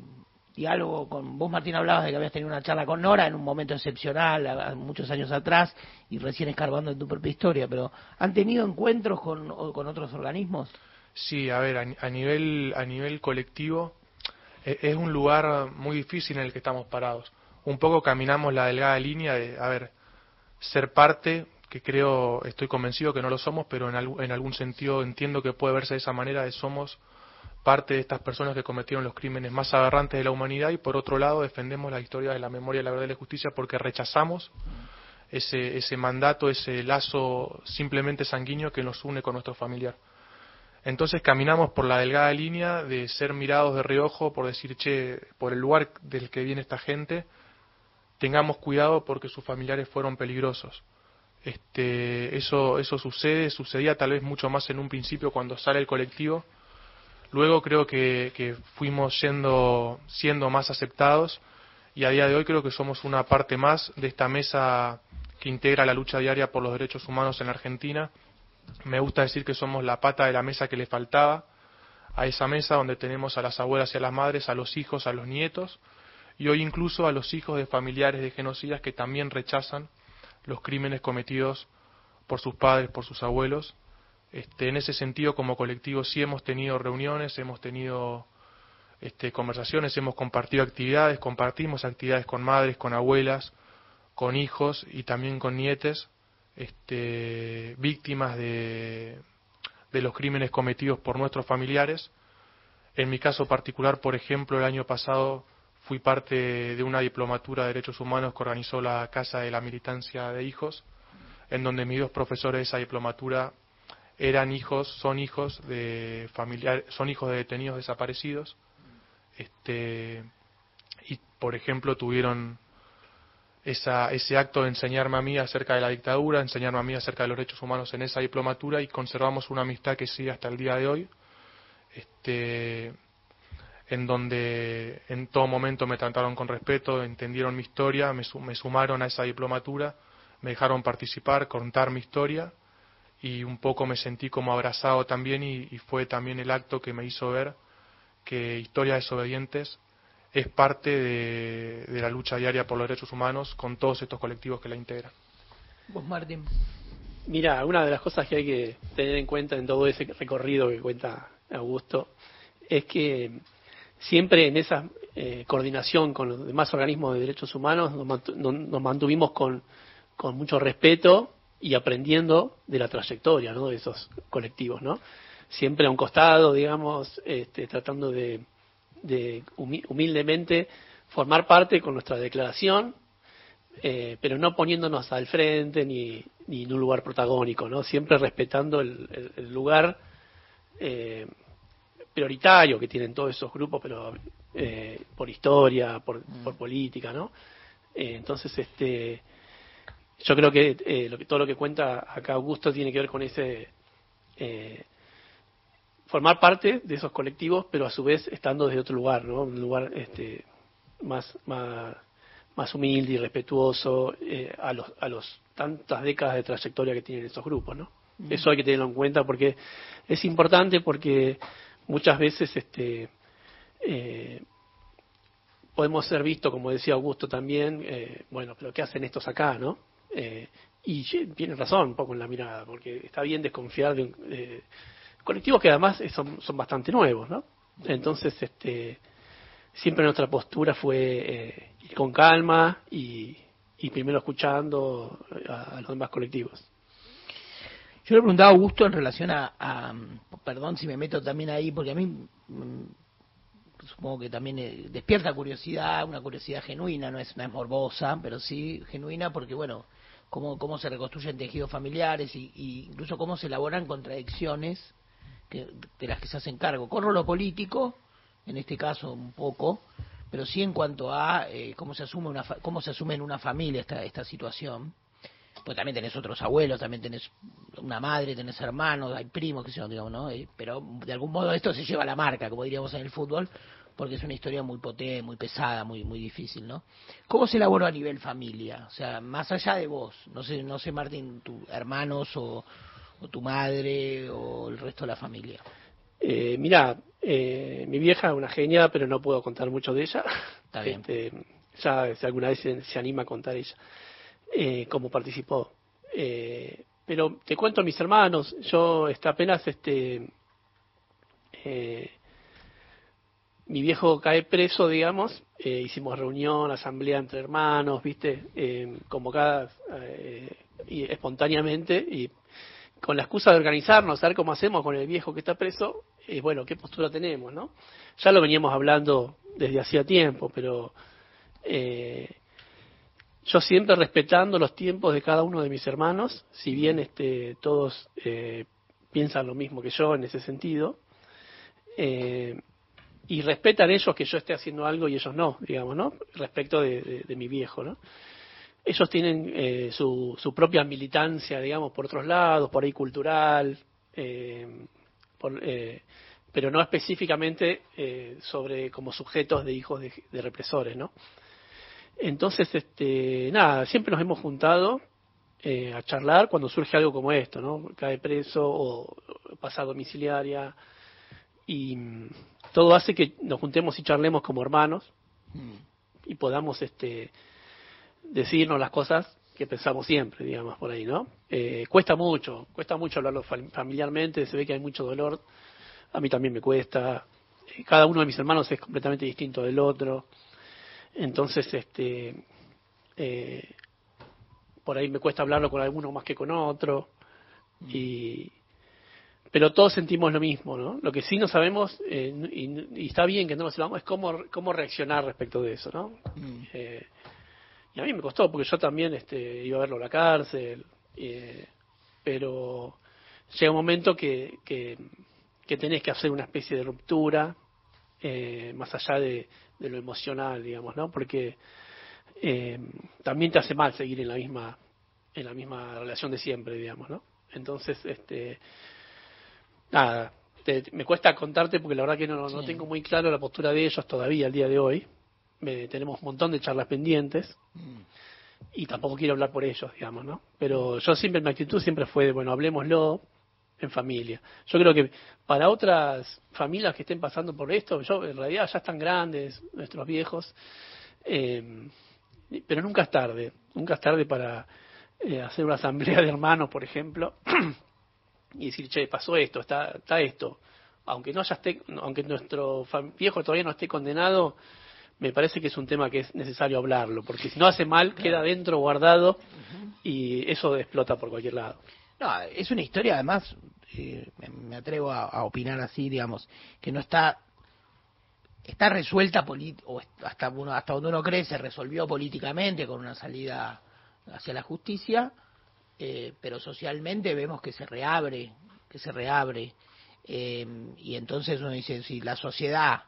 diálogo con vos Martín hablabas de que habías tenido una charla con Nora en un momento excepcional muchos años atrás y recién escarbando en tu propia historia pero han tenido encuentros con, o- con otros organismos Sí, a ver, a, a nivel a nivel colectivo e- es un lugar muy difícil en el que estamos parados. Un poco caminamos la delgada línea de, a ver, ser parte, que creo, estoy convencido que no lo somos, pero en, en algún sentido entiendo que puede verse de esa manera, de somos parte de estas personas que cometieron los crímenes más aberrantes de la humanidad y por otro lado defendemos la historia de la memoria, la verdad y la justicia porque rechazamos ese, ese mandato, ese lazo simplemente sanguíneo que nos une con nuestro familiar. Entonces caminamos por la delgada línea de ser mirados de reojo por decir, che, por el lugar del que viene esta gente, tengamos cuidado porque sus familiares fueron peligrosos. Este, eso, eso sucede, sucedía tal vez mucho más en un principio cuando sale el colectivo. Luego creo que, que fuimos yendo, siendo más aceptados y a día de hoy creo que somos una parte más de esta mesa que integra la lucha diaria por los derechos humanos en la Argentina. Me gusta decir que somos la pata de la mesa que le faltaba a esa mesa donde tenemos a las abuelas y a las madres, a los hijos, a los nietos y hoy incluso a los hijos de familiares de genocidas que también rechazan los crímenes cometidos por sus padres, por sus abuelos. Este, en ese sentido, como colectivo, sí hemos tenido reuniones, hemos tenido este, conversaciones, hemos compartido actividades, compartimos actividades con madres, con abuelas, con hijos y también con nietes, este, víctimas de, de los crímenes cometidos por nuestros familiares. En mi caso particular, por ejemplo, el año pasado fui parte de una diplomatura de derechos humanos que organizó la Casa de la Militancia de Hijos, en donde mis dos profesores de esa diplomatura eran hijos, son hijos de familiares, son hijos de detenidos desaparecidos, este, y por ejemplo tuvieron esa, ese acto de enseñarme a mí acerca de la dictadura, enseñarme a mí acerca de los derechos humanos en esa diplomatura y conservamos una amistad que sigue hasta el día de hoy. Este, en donde en todo momento me trataron con respeto, entendieron mi historia, me, me sumaron a esa diplomatura, me dejaron participar, contar mi historia y un poco me sentí como abrazado también y, y fue también el acto que me hizo ver que Historia Desobedientes es parte de, de, la lucha diaria por los derechos humanos con todos estos colectivos que la integran. Vos, Martín. Mira, una de las cosas que hay que tener en cuenta en todo ese recorrido que cuenta Augusto es que siempre en esa eh, coordinación con los demás organismos de derechos humanos nos, mantuvimos con, con, mucho respeto y aprendiendo de la trayectoria ¿no? de esos colectivos. ¿no? Siempre a un costado, digamos, este, tratando de, de humildemente formar parte con nuestra declaración, eh, pero no poniéndonos al frente ni, ni, en un lugar protagónico, ¿no? siempre respetando el, el, el lugar. Eh, prioritario que tienen todos esos grupos, pero eh, por historia, por, por política, ¿no? Eh, entonces, este, yo creo que, eh, lo que todo lo que cuenta acá Augusto tiene que ver con ese eh, formar parte de esos colectivos, pero a su vez estando desde otro lugar, ¿no? Un lugar este, más, más, más humilde y respetuoso eh, a los a los tantas décadas de trayectoria que tienen esos grupos, ¿no? Mm. Eso hay que tenerlo en cuenta porque es importante porque muchas veces este eh, podemos ser vistos, como decía Augusto también, eh, bueno, pero ¿qué hacen estos acá, no? Eh, y tiene razón un poco en la mirada, porque está bien desconfiar de, de colectivos que además son, son bastante nuevos, ¿no? Entonces, este, siempre nuestra postura fue eh, ir con calma y, y primero escuchando a, a los demás colectivos. Yo le preguntaba a Augusto en relación a, perdón si me meto también ahí, porque a mí mm, supongo que también eh, despierta curiosidad, una curiosidad genuina, no es, morbosa, pero sí genuina porque, bueno, cómo, cómo se reconstruyen tejidos familiares y incluso cómo se elaboran contradicciones que, de las que se hacen cargo. Corro lo político, en este caso un poco, pero sí en cuanto a eh, cómo se asume una cómo se asume en una familia esta esta situación pues también tenés otros abuelos, también tenés una madre, tenés hermanos, hay primos, que son, digamos, ¿no? Eh, pero de algún modo esto se lleva a la marca, como diríamos en el fútbol, porque es una historia muy potente, muy pesada, muy muy difícil, ¿no? ¿Cómo se elaboró a nivel familia? O sea, más allá de vos, no sé, no sé Martín, tus hermanos o, o tu madre o el resto de la familia. Eh, mira, eh, mi vieja es una genia, pero no puedo contar mucho de ella. Está bien. Este, ya si alguna vez se, se anima a contar ella eh, cómo participó. Eh, pero te cuento a mis hermanos, yo está apenas este eh, mi viejo cae preso, digamos, eh, hicimos reunión, asamblea entre hermanos, viste, eh, convocadas eh, y espontáneamente y con la excusa de organizarnos, a ver cómo hacemos con el viejo que está preso, eh, bueno, qué postura tenemos, ¿no? Ya lo veníamos hablando desde hacía tiempo, pero eh, yo siempre respetando los tiempos de cada uno de mis hermanos, si bien este, todos eh, piensan lo mismo que yo en ese sentido, eh, y respetan ellos que yo esté haciendo algo y ellos no, digamos, ¿no? Respecto de, mi viejo, ¿no? Ellos tienen eh, su, su propia militancia, digamos, por otros lados, por ahí cultural, eh, por, eh, pero no específicamente eh, sobre como sujetos de hijos de represores, ¿no? Entonces, este, nada, siempre nos hemos juntado eh, a charlar cuando surge algo como esto, ¿no? Cae preso o pasa domiciliaria y mm, todo hace que nos juntemos y charlemos como hermanos y podamos este decirnos las cosas que pensamos siempre, digamos, por ahí, ¿no? Eh, cuesta mucho, cuesta mucho hablarlo fam- familiarmente, se ve que hay mucho dolor, a mí también me cuesta, Eh, cada uno de mis hermanos es completamente distinto del otro, entonces, este, eh, por ahí me cuesta hablarlo con alguno más que con otro, y, pero todos sentimos lo mismo, ¿no? Lo que sí no sabemos, eh, y, y está bien que no lo sepamos, es cómo, cómo reaccionar respecto de eso, ¿no? Eh, y a mí me costó, porque yo también este, iba a verlo a la cárcel, eh, pero llega un momento que, que, que tenés que hacer una especie de ruptura, eh, más allá de, de lo emocional, digamos, ¿no? Porque eh, también te hace mal seguir en la misma en la misma relación de siempre, digamos, ¿no? Entonces, este, nada, te- me cuesta contarte porque la verdad que no, no Sí. tengo muy claro la postura de ellos todavía al día de hoy. Me- tenemos un montón de charlas pendientes y tampoco quiero hablar por ellos, digamos, ¿no? Pero yo siempre, mi actitud siempre fue de, bueno, hablemoslo en familia. Yo creo que para otras familias que estén pasando por esto, yo en realidad ya están grandes, nuestros viejos, eh, pero nunca es tarde, nunca es tarde para eh, hacer una asamblea de hermanos, por ejemplo, y decir, che, pasó esto, está, está esto. Aunque no ya esté, aunque nuestro viejo todavía no esté condenado, me parece que es un tema que es necesario hablarlo, porque si no hace mal, queda dentro guardado y eso explota por cualquier lado. No, es una historia además, eh, me, atrevo a, opinar así, digamos, que no está está resuelta o hasta uno hasta donde uno cree se resolvió políticamente con una salida hacia la justicia, eh, pero socialmente vemos que se reabre, que se reabre eh, y entonces uno dice si la sociedad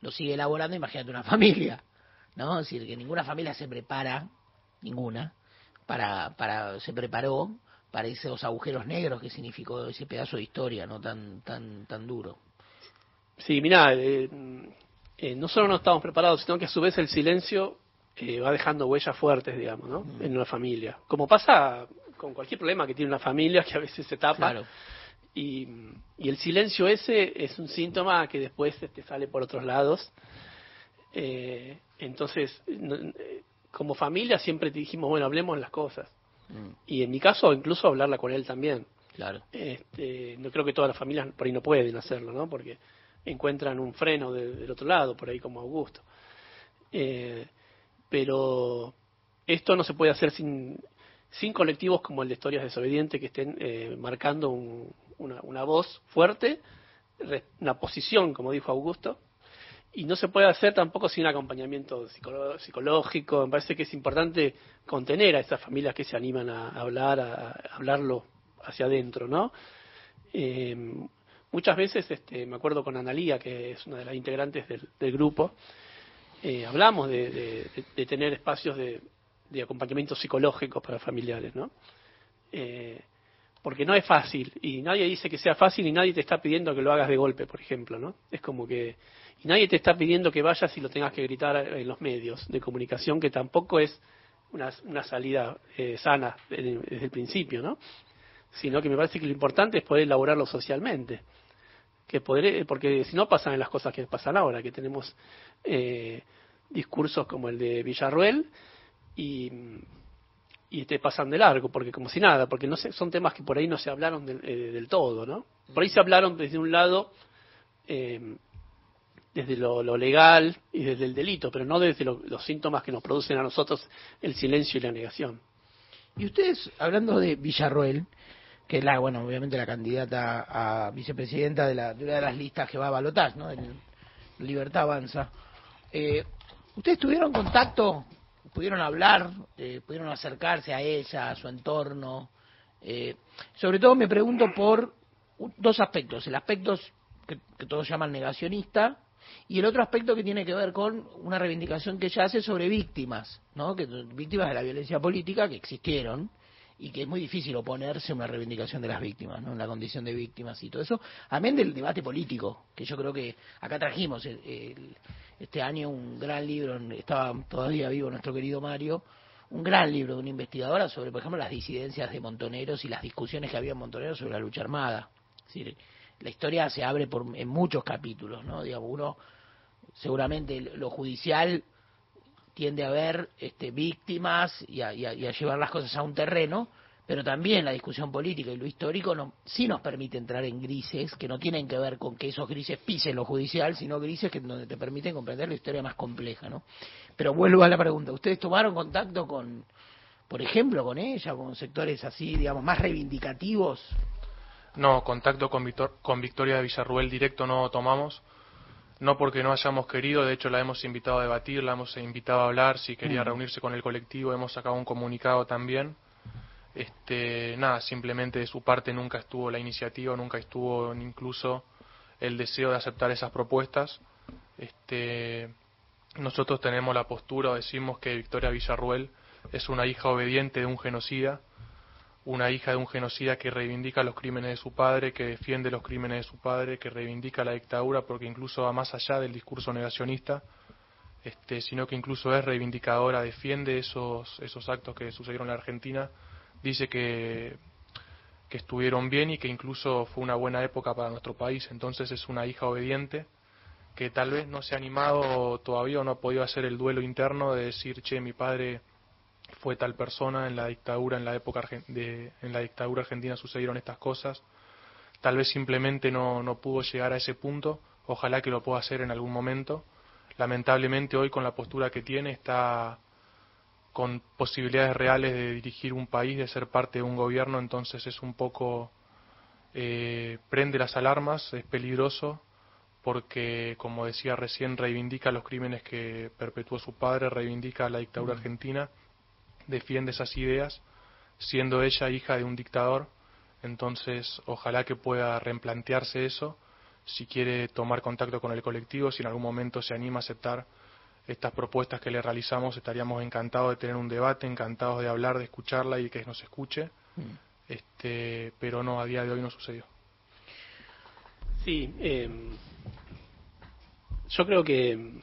lo sigue elaborando, imagínate una familia, ¿no? Es decir, que ninguna familia se prepara, ninguna, para, para se preparó para esos agujeros negros que significó ese pedazo de historia, no tan tan tan duro. Sí, mira, no solo no estamos preparados, sino que a su vez el silencio eh, va dejando huellas fuertes, digamos, ¿no? En una familia. Como pasa con cualquier problema que tiene una familia, que a veces se tapa. Claro. Y, y el silencio ese es un síntoma que después este, sale por otros lados. Eh, entonces, no- eh, como familia siempre te dijimos, bueno, hablemos las cosas. Y en mi caso, incluso hablarla con él también. Claro. Este, no creo que todas las familias por ahí no pueden hacerlo, ¿no? Porque encuentran un freno de- del otro lado, por ahí como Augusto. Eh, pero esto no se puede hacer sin, sin colectivos como el de Historias Desobedientes que estén eh, marcando un- una, una voz fuerte, una posición, como dijo Augusto, y no se puede hacer tampoco sin acompañamiento psicolo- psicológico. Me parece que es importante contener a esas familias que se animan a hablar, a, hablarlo hacia adentro, ¿no? Eh, muchas veces, este, me acuerdo con Analía, que es una de las integrantes del, grupo, eh, hablamos de- de tener espacios de, de acompañamiento psicológico para familiares, ¿no? Eh, porque no es fácil y nadie dice que sea fácil y nadie te está pidiendo que lo hagas de golpe, por ejemplo, ¿no? Es como que y nadie te está pidiendo que vayas y lo tengas que gritar en los medios de comunicación, que tampoco es una, salida eh, sana desde, el principio, ¿no? Sino que me parece que lo importante es poder elaborarlo socialmente, que poder, porque si no pasan las cosas que pasan ahora, que tenemos eh, discursos como el de Villarruel y y te pasan de largo, porque como si nada, porque no sé, son temas que por ahí no se hablaron del, eh, del todo, ¿no? Por ahí se hablaron desde un lado, eh, desde lo, legal y desde el delito, pero no desde lo- los síntomas que nos producen a nosotros el silencio y la negación. Y ustedes, hablando de Villarroel, que es la, bueno, obviamente la candidata a vicepresidenta de, la, de una de las listas que va a balotar, ¿no? Libertad Avanza. Eh, ¿Ustedes tuvieron contacto, pudieron hablar, eh, pudieron acercarse a ella, a su entorno? Eh, sobre todo me pregunto por dos aspectos. El aspecto que, que todos llaman negacionista y el otro aspecto que tiene que ver con una reivindicación que ella hace sobre víctimas, ¿no? Que víctimas de la violencia política que existieron y que es muy difícil oponerse a una reivindicación de las víctimas, ¿no? En la condición de víctimas y todo eso. Amén del debate político, que yo creo que acá trajimos el- este año un gran libro, estaba todavía vivo nuestro querido Mario, un gran libro de una investigadora sobre, por ejemplo, las disidencias de Montoneros y las discusiones que había en Montoneros sobre la lucha armada. Es decir, la historia se abre por, en muchos capítulos, ¿no? Digamos, uno, seguramente lo judicial tiende a ver este, víctimas y a, y a- llevar las cosas a un terreno, pero también la discusión política y lo histórico no, sí nos permite entrar en grises que no tienen que ver con que esos grises pisen lo judicial, sino grises que donde te permiten comprender la historia más compleja, ¿no? Pero vuelvo a la pregunta, ¿ustedes tomaron contacto con, por ejemplo, con ella, con sectores así, digamos, más reivindicativos? No, contacto con, Victor- con Victoria de Villarruel directo no tomamos. No porque no hayamos querido, de hecho la hemos invitado a debatir, la hemos invitado a hablar, si quería Mm. reunirse con el colectivo, hemos sacado un comunicado también. Este, nada, simplemente de su parte nunca estuvo la iniciativa, nunca estuvo incluso el deseo de aceptar esas propuestas. Este, nosotros tenemos la postura, o decimos que Victoria Villarruel es una hija obediente de un genocida, una hija de un genocida que reivindica los crímenes de su padre, que defiende los crímenes de su padre, que reivindica la dictadura, porque incluso va más allá del discurso negacionista, este, sino que incluso es reivindicadora, defiende esos, esos actos que sucedieron en la Argentina, dice que, que estuvieron bien y que incluso fue una buena época para nuestro país, entonces es una hija obediente que tal vez no se ha animado todavía o no ha podido hacer el duelo interno de decir, che, mi padre fue tal persona en la dictadura en la época de en la dictadura argentina sucedieron estas cosas. Tal vez simplemente no no pudo llegar a ese punto. Ojalá que lo pueda hacer en algún momento. Lamentablemente hoy con la postura que tiene está con posibilidades reales de dirigir un país de ser parte de un gobierno. Entonces es un poco eh, prende las alarmas es peligroso porque como decía recién reivindica los crímenes que perpetuó su padre reivindica la dictadura argentina defiende esas ideas, siendo ella hija de un dictador, entonces ojalá que pueda replantearse eso, si quiere tomar contacto con el colectivo, si en algún momento se anima a aceptar estas propuestas que le realizamos, estaríamos encantados de tener un debate, encantados de hablar, de escucharla y que nos escuche, este, pero no, a día de hoy no sucedió. Sí, eh, yo creo que,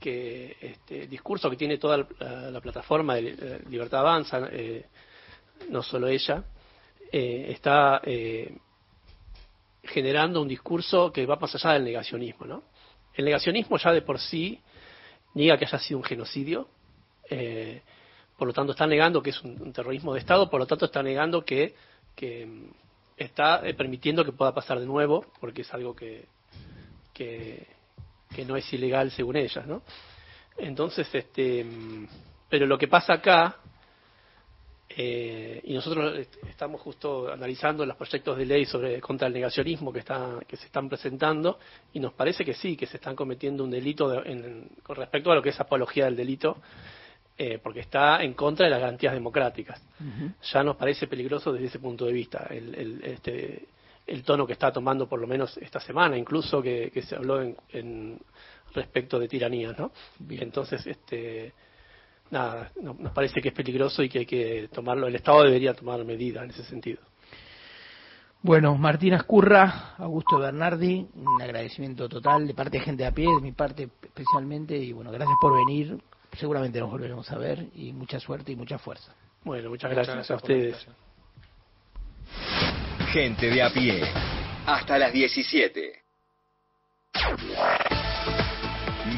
que este el discurso que tiene toda la, la plataforma de eh, Libertad Avanza, eh, no solo ella, eh, está eh, generando un discurso que va más allá del negacionismo. ¿no? El negacionismo ya de por sí niega que haya sido un genocidio, por lo tanto está negando que es un, un terrorismo de Estado, por lo tanto está negando que, que mm, está permitiendo que pueda pasar de nuevo, porque es algo que, que, que no es ilegal según ellas, ¿no? Entonces, este, pero lo que pasa acá, eh, y nosotros est- estamos justo analizando los proyectos de ley sobre contra el negacionismo que está, que se están presentando, y nos parece que sí, que se están cometiendo un delito de- en- con respecto a lo que es apología del delito, eh, porque está en contra de las garantías democráticas ya nos parece peligroso desde ese punto de vista el, el, este, el tono que está tomando por lo menos esta semana incluso que, que se habló en, en respecto de tiranías no entonces este nada no- nos parece que es peligroso y que hay que tomarlo el Estado debería tomar medidas en ese sentido. Bueno, Martín Ascurra, Augusto Bernardi, un agradecimiento total de parte de gente de a pie, de mi parte especialmente, y bueno, gracias por venir, seguramente nos volveremos a ver, y mucha suerte y mucha fuerza. bueno muchas Muchas gracias, gracias a ustedes Gente de a pie. Hasta las 17.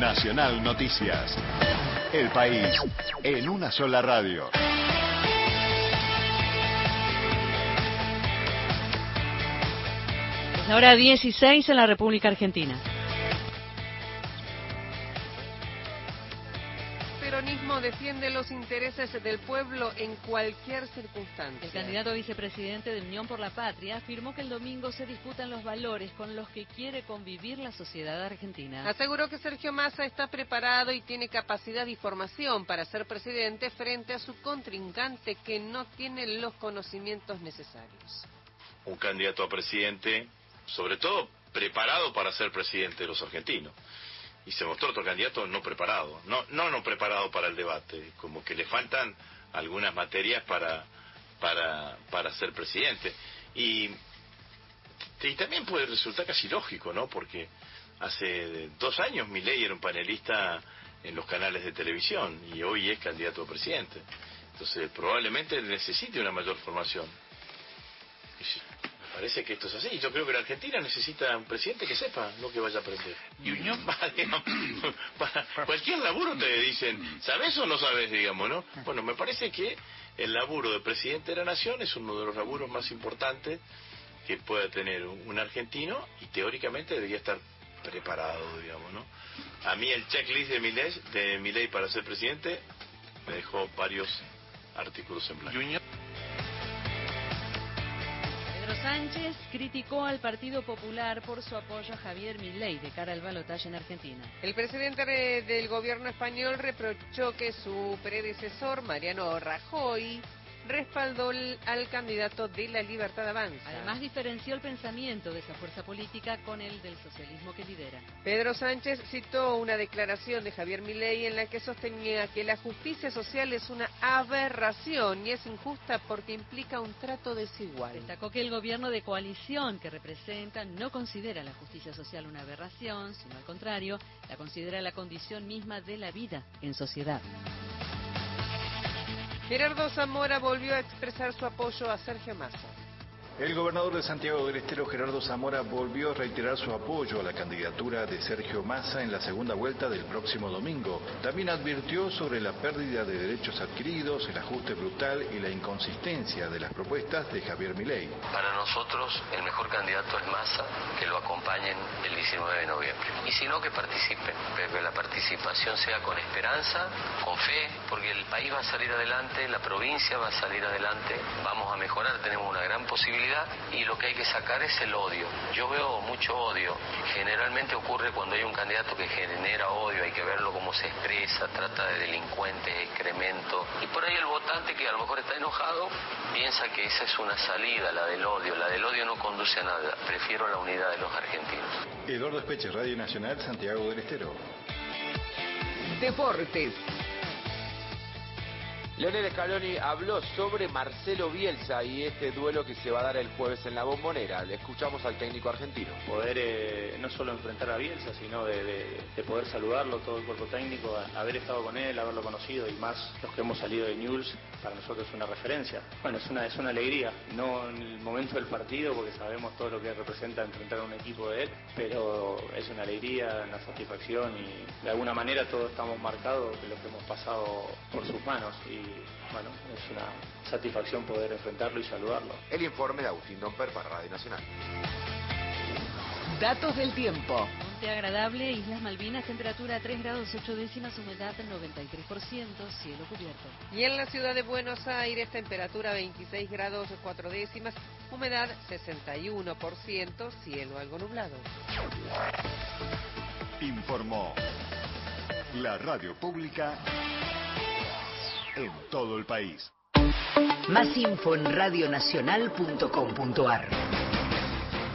Nacional Noticias. El país en una sola radio. Es la hora 16 en la República Argentina. Peronismo defiende los intereses del pueblo en cualquier circunstancia. El candidato a vicepresidente de Unión por la Patria afirmó que el domingo se disputan los valores con los que quiere convivir la sociedad argentina. Aseguró que Sergio Massa está preparado y tiene capacidad y formación para ser presidente frente a su contrincante que no tiene los conocimientos necesarios. un candidato a presidente, sobre todo preparado para ser presidente de los argentinos. Y se mostró otro candidato no preparado, no, no no preparado para el debate, como que le faltan algunas materias para, para, para ser presidente. Y, y también puede resultar casi lógico, ¿no? Porque hace dos años Milei era un panelista en los canales de televisión y hoy es candidato a presidente. Entonces probablemente necesite una mayor formación. Parece que esto es así. Yo creo que la Argentina necesita un presidente que sepa lo que vaya a aprender. Y Unión, para cualquier laburo te dicen, ¿sabes o no sabes, digamos, no? Bueno, me parece que el laburo de presidente de la nación es uno de los laburos más importantes que pueda tener un argentino y teóricamente debería estar preparado, digamos, ¿no? A mí el checklist de mi ley, de mi ley para ser presidente me dejó varios artículos en blanco. Sánchez criticó al Partido Popular por su apoyo a Javier Milei de cara al balotaje en Argentina. El presidente de- del gobierno español reprochó que su predecesor, Mariano Rajoy, respaldó al candidato de la Libertad Avanza. Además diferenció el pensamiento de esa fuerza política con el del socialismo que lidera. Pedro Sánchez citó una declaración de Javier Milei en la que sostenía que la justicia social es una aberración y es injusta porque implica un trato desigual. Destacó que el gobierno de coalición que representa no considera la justicia social una aberración, sino al contrario, la considera la condición misma de la vida en sociedad. Gerardo Zamora volvió a expresar su apoyo a Sergio Massa. El gobernador de Santiago del Estero, Gerardo Zamora, volvió a reiterar su apoyo a la candidatura de Sergio Massa en la segunda vuelta del próximo domingo. También advirtió sobre la pérdida de derechos adquiridos, el ajuste brutal y la inconsistencia de las propuestas de Javier Milei. Para nosotros el mejor candidato es Massa, que lo acompañen el 19 de noviembre. Y si no, que participen, pero que la participación sea con esperanza, con fe, porque el país va a salir adelante, la provincia va a salir adelante, vamos a mejorar, tenemos una gran posibilidad y lo que hay que sacar es el odio. Yo veo mucho odio. Generalmente ocurre cuando hay un candidato que genera odio, hay que verlo cómo se expresa, trata de delincuentes, excremento. Y por ahí el votante que a lo mejor está enojado piensa que esa es una salida, la del odio. La del odio no conduce a nada. Prefiero la unidad de los argentinos. Eduardo Espeche, Radio Nacional, Santiago del Estero. Deportes. Leonel Scaloni habló sobre Marcelo Bielsa y este duelo que se va a dar el jueves en la bombonera. Le escuchamos al técnico argentino. poder eh, no solo enfrentar a Bielsa, sino de, de- de poder saludarlo, todo el cuerpo técnico, haber estado con él, haberlo conocido y más los que hemos salido de News, para nosotros es una referencia. Bueno, es una, es una alegría, no en el momento del partido, porque sabemos todo lo que representa enfrentar a un equipo de él, pero es una alegría, una satisfacción y de alguna manera todos estamos marcados de lo que hemos pasado por sus manos y bueno, es una satisfacción poder enfrentarlo y saludarlo. El informe de Agustín Domper para Radio Nacional. Datos del tiempo. Monte agradable, Islas Malvinas, temperatura 3 grados 8 décimas, humedad 93%, cielo cubierto. Y en la ciudad de Buenos Aires, temperatura 26 grados 4 décimas, humedad 61%, cielo algo nublado. Informó la radio pública en todo el país. Más info en radionacional.com.ar.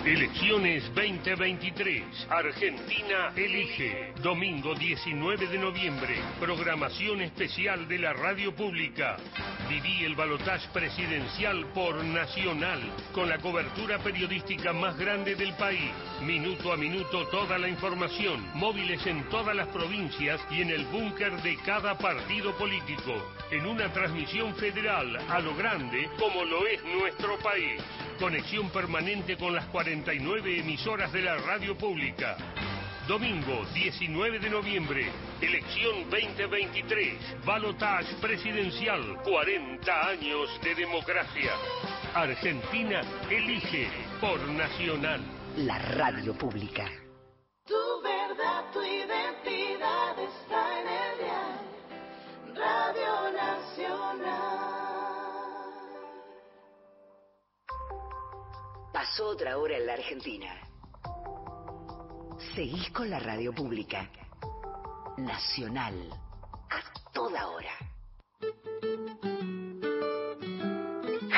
Elecciones 2023. Argentina elige. Domingo 19 de noviembre. Programación especial de la radio pública. Viví el balotaje presidencial por Nacional, con la cobertura periodística más grande del país. Minuto a minuto toda la información. Móviles en todas las provincias y en el búnker de cada partido político. En una transmisión federal a lo grande como lo es nuestro país. Conexión permanente con las 49 emisoras de la radio pública. Domingo 19 de noviembre, elección 2023, balotage presidencial, 40 años de democracia. Argentina elige por Nacional. La radio pública. Tu verdad, tu identidad está en el dial. Radio Nacional. Pasó otra hora en la Argentina. Seguís con la radio pública. Nacional. A toda hora.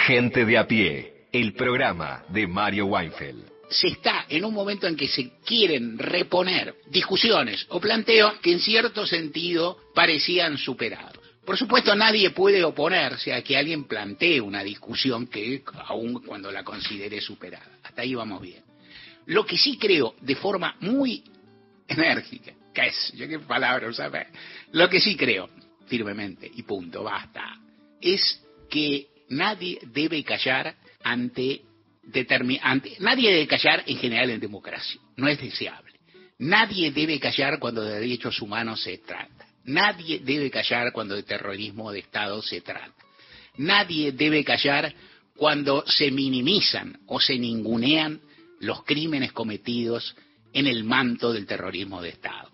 Gente de a pie, el programa de Mario Weinfeld. se está en un momento en que se quieren reponer discusiones o planteos que en cierto sentido parecían superados. Por supuesto, nadie puede oponerse a que alguien plantee una discusión que, aun cuando la considere superada. Hasta ahí vamos bien. Lo que sí creo, de forma muy enérgica, ¿qué es? Yo qué palabra usaba. Lo que sí creo, firmemente, y punto, basta, es que nadie debe callar ante, ante nadie debe callar en general en democracia, no es deseable. Nadie debe callar cuando de derechos humanos se trata. Nadie debe callar cuando de terrorismo de Estado se trata. Nadie debe callar cuando se minimizan o se ningunean los crímenes cometidos en el manto del terrorismo de Estado.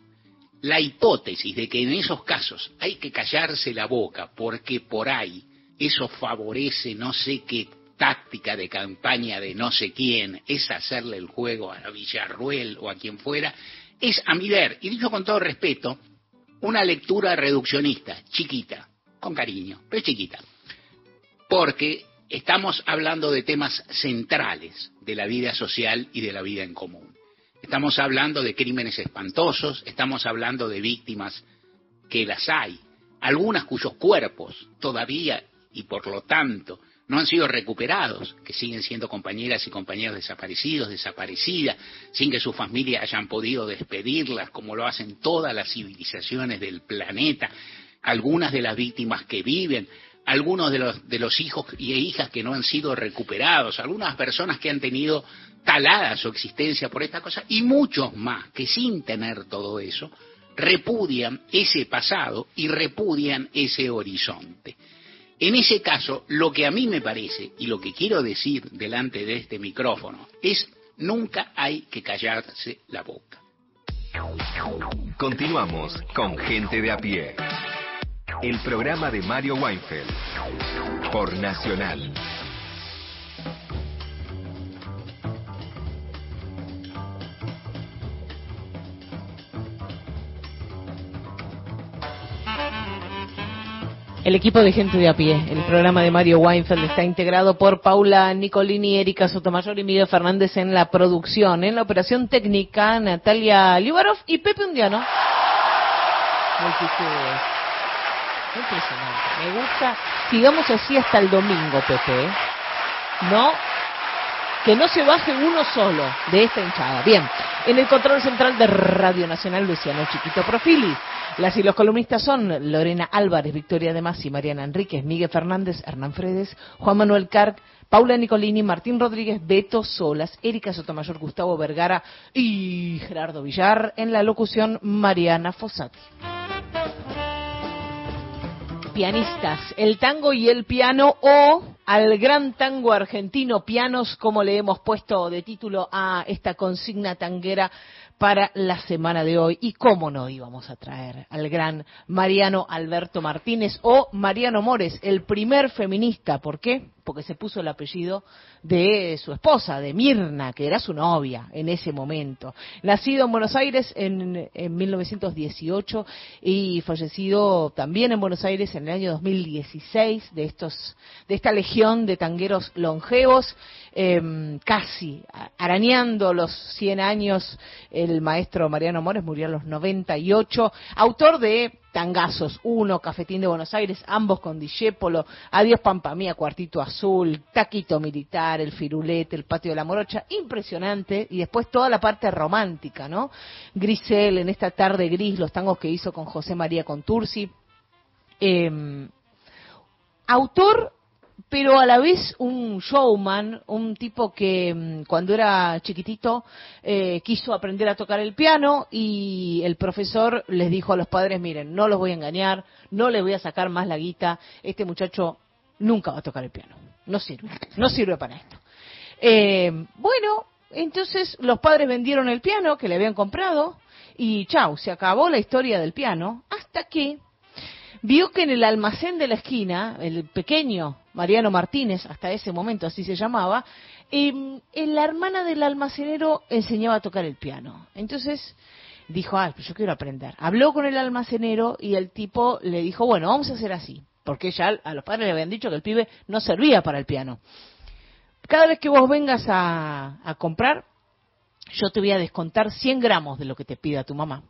La hipótesis de que en esos casos hay que callarse la boca porque por ahí eso favorece no sé qué táctica de campaña de no sé quién, es hacerle el juego a Villarruel o a quien fuera, es a mi ver, y dicho con todo respeto, una lectura reduccionista, chiquita, con cariño, pero chiquita. Porque estamos hablando de temas centrales de la vida social y de la vida en común. Estamos hablando de crímenes espantosos, estamos hablando de víctimas que las hay, algunas cuyos cuerpos todavía y por lo tanto no han sido recuperados, que siguen siendo compañeras y compañeros desaparecidos, desaparecidas, sin que sus familias hayan podido despedirlas, como lo hacen todas las civilizaciones del planeta, algunas de las víctimas que viven, algunos de los, hijos y hijas que no han sido recuperados, algunas personas que han tenido talada su existencia por esta cosa, y muchos más que sin tener todo eso, repudian ese pasado y repudian ese horizonte. En ese caso, lo que a mí me parece y lo que quiero decir delante de este micrófono es nunca hay que callarse la boca. Continuamos con Gente de a pie. El programa de Mario Weinfeld por Nacional. El equipo de gente de a pie, el programa de Mario Weinfeld está integrado por Paula Nicolini, Erika Sotomayor y Miguel Fernández en la producción, en la operación técnica Natalia Liubarov y Pepe Undiano. Multitudes. Impresionante. Me gusta. Sigamos así hasta el domingo, Pepe. ¿eh? No, que no se baje uno solo de esta hinchada. Bien, en el control central de Radio Nacional, Luciano Chiquito Profili. Las y los columnistas son Lorena Álvarez, Victoria de Masi, Mariana Enríquez, Miguel Fernández, Hernán Fredes, Juan Manuel Carc, Paula Nicolini, Martín Rodríguez, Beto Solas, Erika Sotomayor, Gustavo Vergara y Gerardo Villar. En la locución, Mariana Fossati. Pianistas, el tango y el piano o al gran tango argentino pianos, como le hemos puesto de título a esta consigna tanguera para la semana de hoy. Y cómo no íbamos a traer al gran Mariano Alberto Martínez o Mariano Mores, el primer feminista. ¿Por qué? Porque se puso el apellido de su esposa, de Mirna, que era su novia en ese momento. Nacido en Buenos Aires en, en 1918 y fallecido también en Buenos Aires en el año 2016 de estos de esta legión de tangueros longevos eh, casi arañando los 100 años el maestro Mariano Mores murió a los 98 autor de Tangazos 1, Cafetín de Buenos Aires, ambos con Discépolo, Adiós Pampa Mía, Cuartito Azul, Taquito Militar, El Firulete, El Patio de la Morocha, impresionante, y después toda la parte romántica, ¿no? Grisel, en esta tarde gris, los tangos que hizo con José María Contursi. Eh, autor pero a la vez un showman, un tipo que mm, cuando era chiquitito eh, quiso aprender a tocar el piano y el profesor les dijo a los padres, miren, no los voy a engañar, no les voy a sacar más la guita, este muchacho nunca va a tocar el piano, no sirve, no sirve para esto. Eh, bueno, entonces los padres vendieron el piano que le habían comprado y chau, se acabó la historia del piano hasta que vio que en el almacén de la esquina, el pequeño Mariano Martínez, hasta ese momento así se llamaba, eh, la hermana del almacenero enseñaba a tocar el piano. Entonces dijo, ah, pues yo quiero aprender. Habló con el almacenero y el tipo le dijo, bueno, vamos a hacer así, porque ya a los padres le habían dicho que el pibe no servía para el piano. Cada vez que vos vengas a, a comprar, yo te voy a descontar 100 gramos de lo que te pida tu mamá.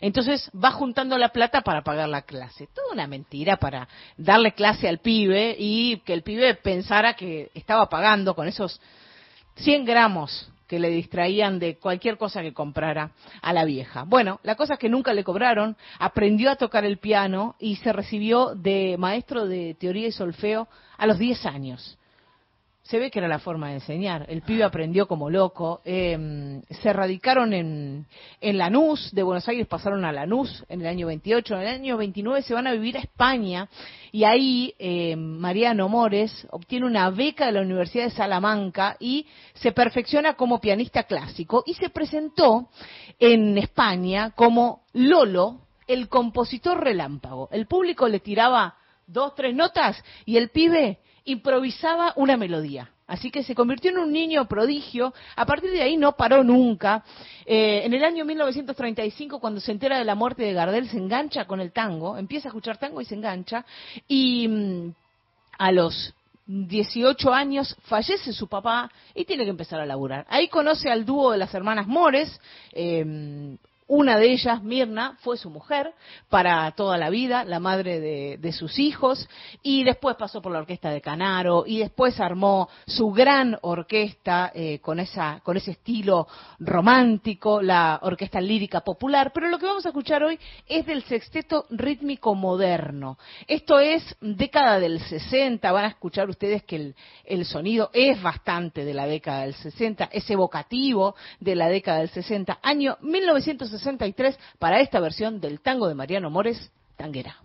Entonces va juntando la plata para pagar la clase. Toda una mentira para darle clase al pibe y que el pibe pensara que estaba pagando con esos 100 gramos que le distraían de cualquier cosa que comprara a la vieja. Bueno, la cosa es que nunca le cobraron, aprendió a tocar el piano y se recibió de maestro de teoría y solfeo a los 10 años se ve que era la forma de enseñar. El pibe aprendió como loco. Eh, se radicaron en, en Lanús, de Buenos Aires pasaron a Lanús en el año 28. En el año 29 se van a vivir a España y ahí eh, Mariano Mores obtiene una beca de la Universidad de Salamanca y se perfecciona como pianista clásico y se presentó en España como Lolo, el compositor relámpago. El público le tiraba dos, tres notas y el pibe improvisaba una melodía. Así que se convirtió en un niño prodigio. A partir de ahí no paró nunca. Eh, en el año 1935, cuando se entera de la muerte de Gardel, se engancha con el tango, empieza a escuchar tango y se engancha. Y mm, a los 18 años fallece su papá y tiene que empezar a laburar. Ahí conoce al dúo de las hermanas Mores, eh, una de ellas, Mirna, fue su mujer para toda la vida, la madre de, sus hijos, y después pasó por la orquesta de Canaro, y después armó su gran orquesta eh, con, esa, con ese estilo romántico, la orquesta lírica popular. Pero lo que vamos a escuchar hoy es del sexteto rítmico moderno. Esto es década del 60, van a escuchar ustedes que el, el sonido es bastante de la década del 60, es evocativo de la década del 60, año 1960 para esta versión del tango de Mariano Mores, Tanguera.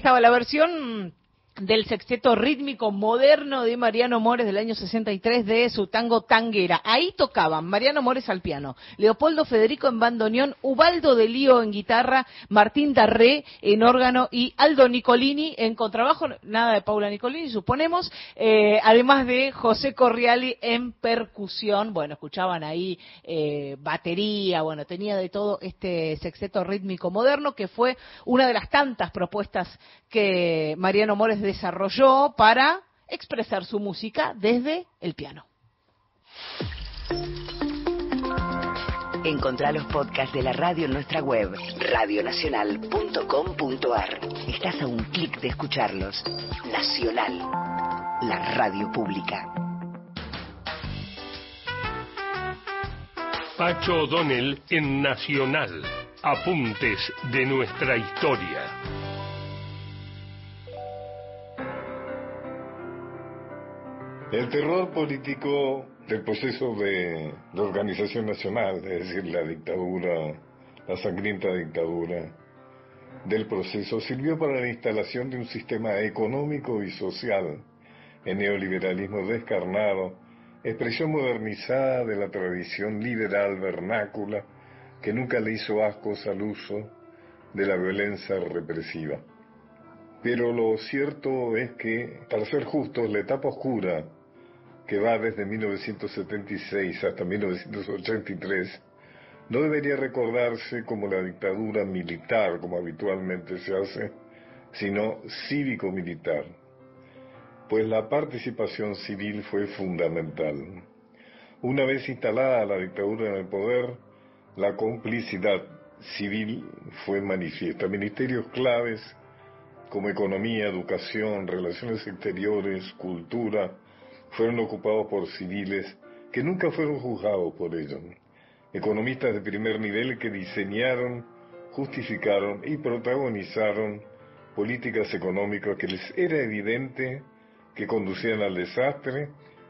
Estaba la versión del sexteto rítmico moderno de Mariano Mores del año 63 de su tango Tanguera. Ahí tocaban Mariano Mores al piano, Leopoldo Federico en bandoneón, Ubaldo de Lío en guitarra, Martín Darré en órgano y Aldo Nicolini en contrabajo, nada de Paula Nicolini suponemos, eh, además de José Corriali en percusión. Bueno, escuchaban ahí eh, batería, bueno, tenía de todo este sexteto rítmico moderno que fue una de las tantas propuestas que Mariano Mores desarrolló para expresar su música desde el piano. Encontrá los podcasts de la radio en nuestra web, radionacional.com.ar. Estás a un clic de escucharlos. Nacional, la radio pública. Pacho O'Donnell en Nacional. Apuntes de nuestra historia. El terror político del proceso de organización nacional, es decir, la dictadura, la sangrienta dictadura del proceso, sirvió para la instalación de un sistema económico y social, el neoliberalismo descarnado, expresión modernizada de la tradición liberal vernácula que nunca le hizo ascos al uso de la violencia represiva. Pero lo cierto es que, para ser justos, la etapa oscura que va desde 1976 hasta 1983, no debería recordarse como la dictadura militar, como habitualmente se hace, sino cívico-militar, pues la participación civil fue fundamental. Una vez instalada la dictadura en el poder, la complicidad civil fue manifiesta. Ministerios claves como economía, educación, relaciones exteriores, cultura, fueron ocupados por civiles que nunca fueron juzgados por ello. Economistas de primer nivel que diseñaron, justificaron y protagonizaron políticas económicas que les era evidente que conducían al desastre,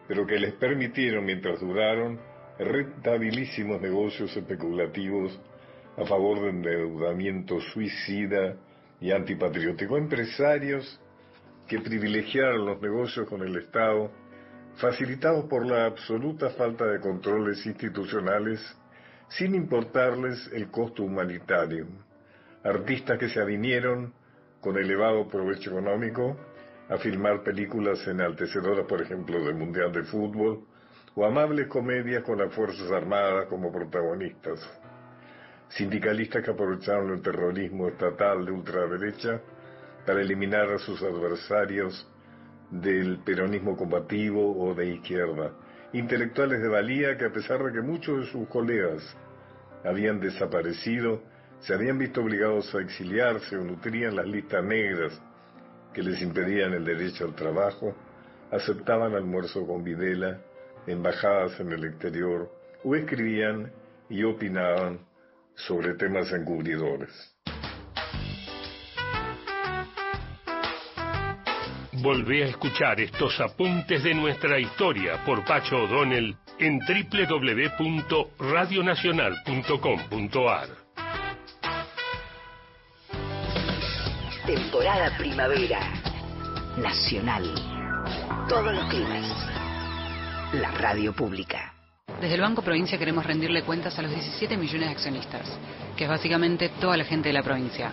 pero que les permitieron, mientras duraron, rentabilísimos negocios especulativos a favor de endeudamiento suicida y antipatriótico. Empresarios que privilegiaron los negocios con el Estado facilitados por la absoluta falta de controles institucionales, sin importarles el costo humanitario. Artistas que se avinieron con elevado provecho económico a filmar películas enaltecedoras, por ejemplo, del Mundial de Fútbol, o amables comedias con las Fuerzas Armadas como protagonistas. Sindicalistas que aprovecharon el terrorismo estatal de ultraderecha para eliminar a sus adversarios del peronismo combativo o de izquierda, intelectuales de valía que a pesar de que muchos de sus colegas habían desaparecido, se habían visto obligados a exiliarse o nutrían las listas negras que les impedían el derecho al trabajo, aceptaban almuerzo con Videla, embajadas en el exterior, o escribían y opinaban sobre temas encubridores. Volvé a escuchar estos apuntes de nuestra historia por Pacho O'Donnell en www.radionacional.com.ar. Temporada primavera. Nacional. Todos los climas. La radio pública. Desde el Banco Provincia queremos rendirle cuentas a los 17 millones de accionistas, que es básicamente toda la gente de la provincia,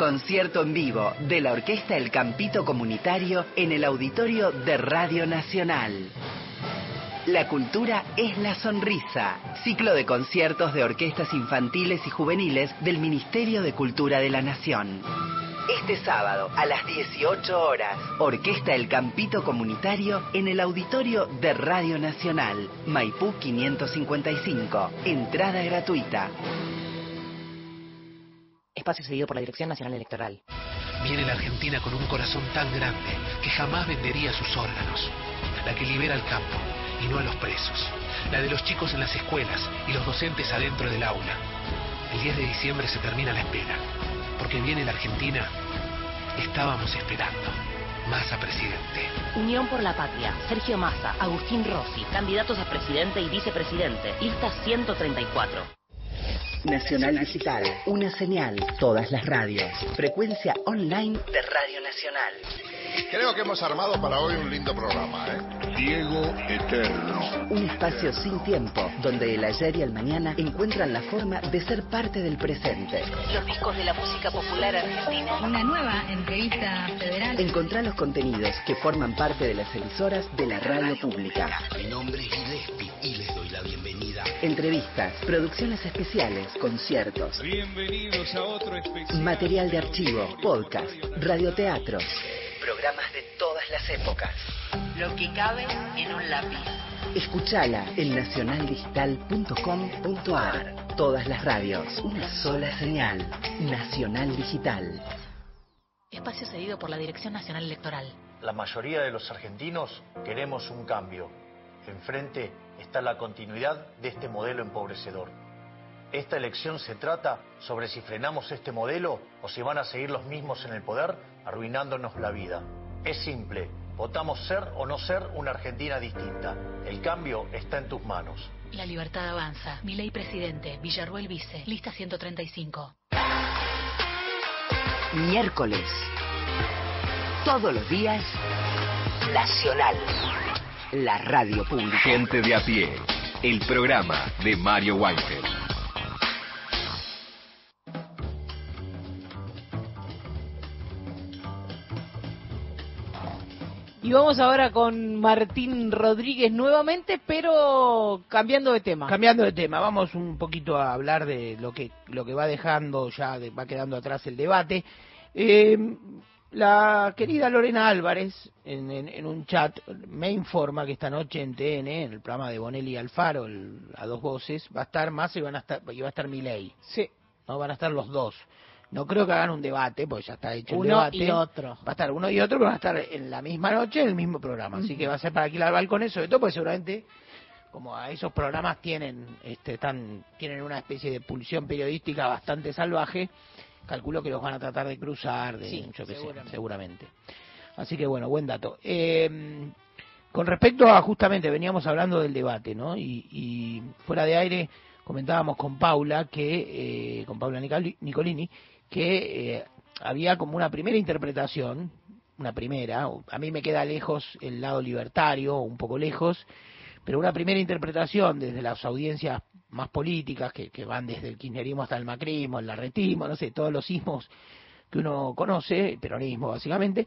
Concierto en vivo de la Orquesta El Campito Comunitario en el auditorio de Radio Nacional. La cultura es la sonrisa. Ciclo de conciertos de orquestas infantiles y juveniles del Ministerio de Cultura de la Nación. Este sábado a las 18 horas, Orquesta El Campito Comunitario en el auditorio de Radio Nacional, Maipú 555. Entrada gratuita. Espacio seguido por la Dirección Nacional Electoral. Viene la Argentina con un corazón tan grande que jamás vendería sus órganos. La que libera al campo y no a los presos. La de los chicos en las escuelas y los docentes adentro del aula. El 10 de diciembre se termina la espera. Porque viene la Argentina. Estábamos esperando. Massa presidente. Unión por la Patria. Sergio Massa, Agustín Rossi, candidatos a presidente y vicepresidente. Lista 134. Nacional Digital, una señal, todas las radios. Frecuencia online de Radio Nacional. Creo que hemos armado para hoy un lindo programa, ¿eh? Diego Eterno. Un espacio sin tiempo, donde el ayer y el mañana encuentran la forma de ser parte del presente. Los discos de la música popular argentina. Una nueva entrevista federal. Encontrá los contenidos que forman parte de las emisoras de la radio pública. Mi nombre es Gillespie y les doy la bienvenida. Entrevistas, producciones especiales, conciertos, Bienvenidos a otro especial. material de archivo, podcast, radioteatros. Programas de todas las épocas. Lo que cabe en un lápiz. Escuchala en nacionaldigital.com.ar. Todas las radios, una sola señal. Nacional Digital. Espacio cedido por la Dirección Nacional Electoral. La mayoría de los argentinos queremos un cambio. Enfrente está la continuidad de este modelo empobrecedor. Esta elección se trata sobre si frenamos este modelo o si van a seguir los mismos en el poder arruinándonos la vida. Es simple, votamos ser o no ser una Argentina distinta. El cambio está en tus manos. La libertad avanza. Mi ley presidente, Villarruel Vice, lista 135. Miércoles. Todos los días. Nacional. La radio pública. Gente de a pie. El programa de Mario Weinfeld. Y vamos ahora con Martín Rodríguez nuevamente, pero cambiando de tema. Cambiando de tema, vamos un poquito a hablar de lo que lo que va dejando ya de- va quedando atrás el debate. Eh, la querida Lorena Álvarez en, en- en un chat me informa que esta noche en TN, en el programa de Bonelli y Alfaro, el- a dos voces, va a estar más y van a estar y va a estar Milei. Sí. No van a estar los dos. No creo que hagan un debate, porque ya está hecho el Uno debate. y otro. Va a estar uno y otro, pero van a estar en la misma noche en el mismo programa. Así que va a ser para alquilar balcones, sobre todo porque seguramente, como a esos programas tienen, este, están, tienen una especie de pulsión periodística bastante salvaje, calculo que los van a tratar de cruzar, de, Sí, yo sé, seguramente. seguramente. Así que bueno, buen dato. Eh, con respecto a justamente, veníamos hablando del debate, ¿no? Y, y fuera de aire comentábamos con Paula, que eh, con Paula Nicoli- Nicolini, que eh, había como una primera interpretación, una primera, a mí me queda lejos el lado libertario, un poco lejos, pero una primera interpretación desde las audiencias más políticas, que, que van desde el kirchnerismo hasta el macrismo, el larretismo, no sé, todos los sismos que uno conoce, el peronismo básicamente,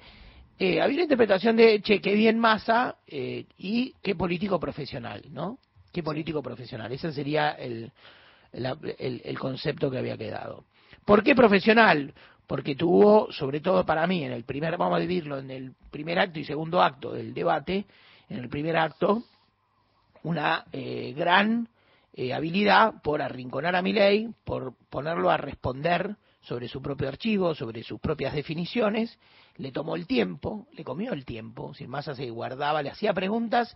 eh, había una interpretación de, che, qué bien masa eh, y qué político profesional, ¿no? Qué político profesional. Ese sería el, la- el, concepto que había quedado. ¿Por qué profesional? Porque tuvo, sobre todo para mí, en el primer, vamos a dividirlo en el primer acto y segundo acto del debate, en el primer acto, una eh, gran eh, habilidad por arrinconar a Milei, por ponerlo a responder sobre su propio archivo, sobre sus propias definiciones, le tomó el tiempo, le comió el tiempo, sin más se guardaba, le hacía preguntas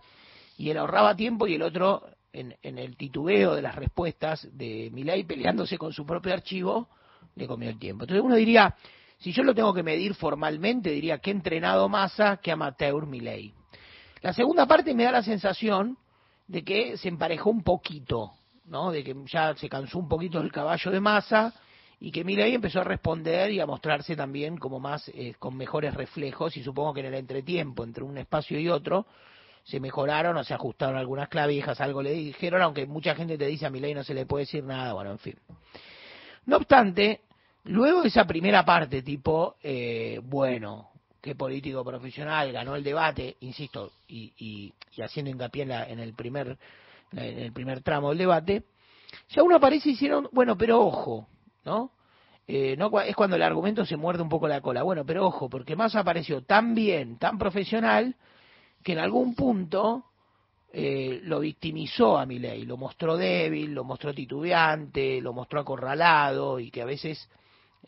y él ahorraba tiempo y el otro en, en el titubeo de las respuestas de Milei peleándose con su propio archivo, le comió el tiempo. Entonces uno diría, si yo lo tengo que medir formalmente, diría que entrenado Massa, que amateur Milei. La segunda parte me da la sensación de que se emparejó un poquito, ¿no? De que ya se cansó un poquito el caballo de Massa y que Milei empezó a responder y a mostrarse también como más eh, con mejores reflejos y supongo que en el entretiempo entre un espacio y otro se mejoraron o se ajustaron algunas clavijas, algo le dijeron, aunque mucha gente te dice a Milei no se le puede decir nada, bueno, en fin. No obstante, luego de esa primera parte, tipo, eh, bueno, qué político profesional ganó el debate, insisto, y, y- y haciendo hincapié en, la- en el primer, en el primer tramo del debate, ya uno aparece hicieron, bueno, pero ojo, ¿no? Eh, no es cuando el argumento se muerde un poco la cola. Bueno, pero ojo, porque más apareció tan bien, tan profesional, que en algún punto eh, lo victimizó a Milei, lo mostró débil, lo mostró titubeante, lo mostró acorralado y que a veces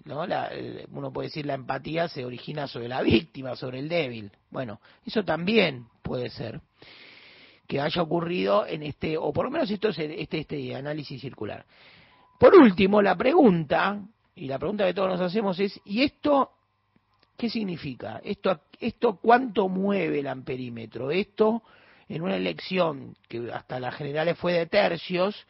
¿no? La- el- uno puede decir la empatía se origina sobre la víctima, sobre el débil. Bueno, eso también puede ser que haya ocurrido en este, o por lo menos esto es este, este análisis circular. Por último, la pregunta, y la pregunta que todos nos hacemos es, ¿y esto qué significa? ¿Esto, esto cuánto mueve el amperímetro? Esto, en una elección que hasta las generales fue de tercios,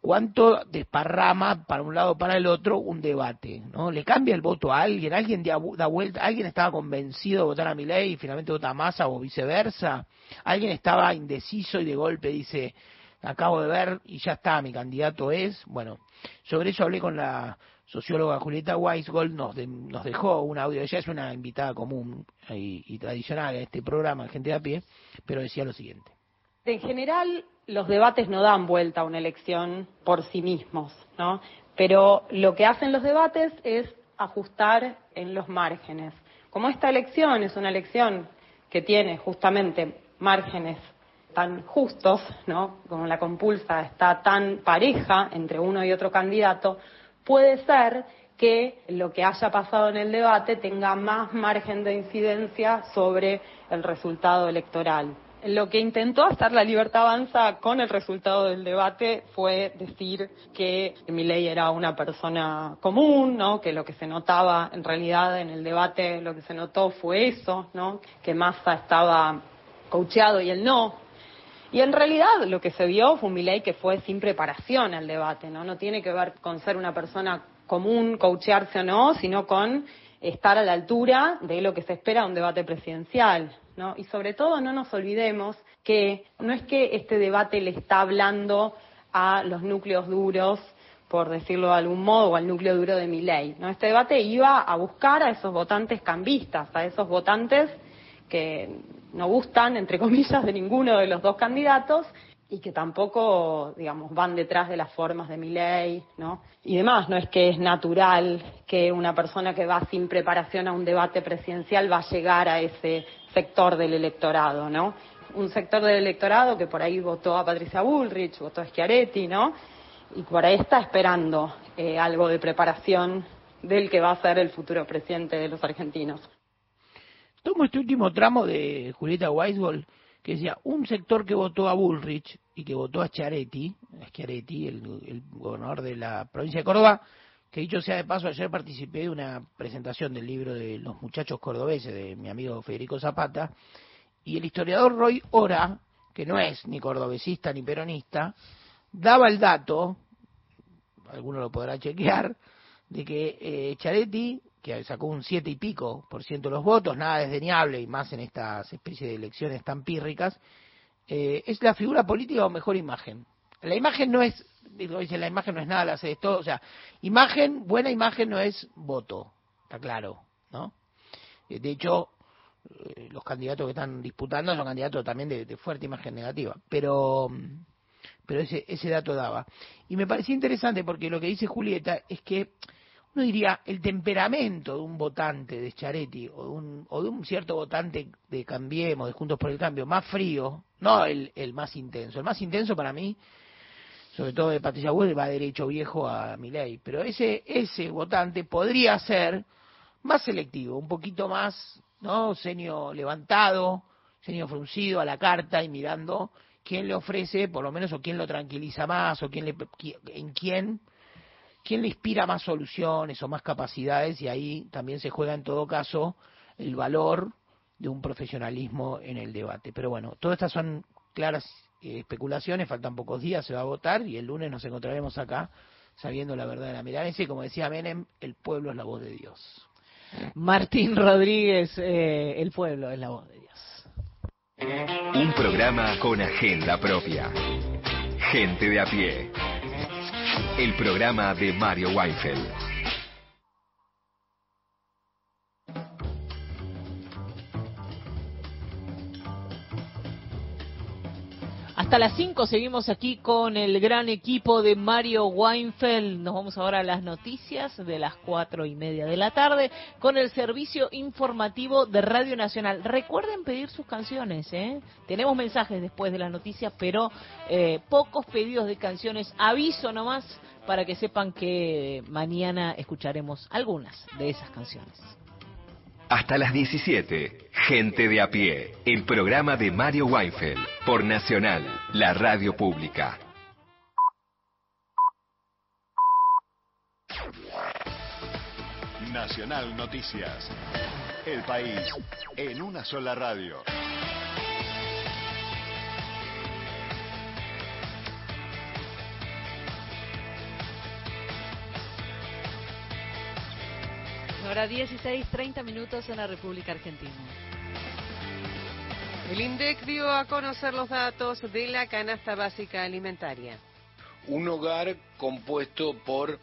cuánto desparrama para un lado o para el otro un debate, ¿no? Le cambia el voto a alguien, alguien da, vuelta, alguien estaba convencido de votar a Milei y finalmente vota a Massa o viceversa, alguien estaba indeciso y de golpe dice, acabo de ver y ya está, mi candidato es, bueno, sobre eso hablé con la socióloga Julieta Weisgold, nos, de- nos dejó un audio, ella es una invitada común y, tradicional a este programa, gente de a pie, pero decía lo siguiente. En general, los debates no dan vuelta a una elección por sí mismos, ¿no? Pero lo que hacen los debates es ajustar en los márgenes. Como esta elección es una elección que tiene justamente márgenes tan justos, ¿no? Como la compulsa está tan pareja entre uno y otro candidato, puede ser que lo que haya pasado en el debate tenga más margen de incidencia sobre el resultado electoral. Lo que intentó hacer la Libertad Avanza con el resultado del debate fue decir que Milei era una persona común, ¿no? Que lo que se notaba en realidad en el debate, lo que se notó fue eso, ¿no? Que Massa estaba coacheado y él no. Y en realidad lo que se vio fue un Milei que fue sin preparación al debate, ¿no? No tiene que ver con ser una persona común, coachearse o no, sino con estar a la altura de lo que se espera de un debate presidencial. ¿no? Y sobre todo no nos olvidemos que no es que este debate le está hablando a los núcleos duros, por decirlo de algún modo, o al núcleo duro de mi ley. ¿no? Este debate iba a buscar a esos votantes cambistas, a esos votantes que no gustan, entre comillas, de ninguno de los dos candidatos y que tampoco, digamos, van detrás de las formas de mi ley, ¿no? Y demás, no es que es natural que una persona que va sin preparación a un debate presidencial va a llegar a ese sector del electorado, ¿no? Un sector del electorado que por ahí votó a Patricia Bullrich, votó a Schiaretti, ¿no? Y por ahí está esperando eh, algo de preparación del que va a ser el futuro presidente de los argentinos. Tomo este último tramo de Julieta Weisgold que decía, un sector que votó a Bullrich y que votó a Schiaretti, Schiaretti, el, el gobernador de la provincia de Córdoba, que dicho sea de paso, ayer participé de una presentación del libro de los muchachos cordobeses de mi amigo Federico Zapata, y el historiador Roy Ora, que no es ni cordobesista ni peronista, daba el dato, alguno lo podrá chequear, de que eh, Charetti, que sacó un siete y pico por ciento de los votos, nada desdeñable y más en estas especies de elecciones tan pírricas, eh, es la figura política o mejor imagen. La imagen no es, digo, dice, la imagen no es nada, la hace todo, o sea, imagen, buena imagen no es voto, está claro, ¿no? Eh, de hecho, eh, los candidatos que están disputando son candidatos también de, de fuerte imagen negativa, pero pero ese, ese dato daba. Y me parecía interesante porque lo que dice Julieta es que uno diría el temperamento de un votante de Charetti o de un, o de un cierto votante de Cambiemos, de Juntos por el Cambio, más frío, no el, más intenso. El más intenso para mí, sobre todo de Patricia Bull, va derecho viejo a Milei. Pero ese, ese votante podría ser más selectivo, un poquito más, ¿no? Ceño levantado, ceño fruncido a la carta y mirando quién le ofrece, por lo menos, o quién lo tranquiliza más, o quién le, en quién, quién le inspira más soluciones o más capacidades, y ahí también se juega en todo caso el valor de un profesionalismo en el debate. Pero bueno, todas estas son claras eh, especulaciones, faltan pocos días, se va a votar, y el lunes nos encontraremos acá sabiendo la verdad de la mirada. Y como decía Menem, el pueblo es la voz de Dios. Martín Rodríguez, eh, el pueblo es la voz de Dios. Un programa con agenda propia. Gente de a pie. El programa de Mario Weinfeld. Hasta las 5 seguimos aquí con el gran equipo de Mario Weinfeld. Nos vamos ahora a las noticias de las cuatro y media de la tarde con el servicio informativo de Radio Nacional. Recuerden pedir sus canciones, ¿eh? Tenemos mensajes después de las noticias, pero eh, pocos pedidos de canciones. Aviso nomás para que sepan que mañana escucharemos algunas de esas canciones. Hasta las 17, Gente de a pie, el programa de Mario Weinfeld, por Nacional, la radio pública. Nacional Noticias. El país en una sola radio. Hora 16, 30 minutos en la República Argentina. El INDEC dio a conocer los datos de la canasta básica alimentaria. Un hogar compuesto por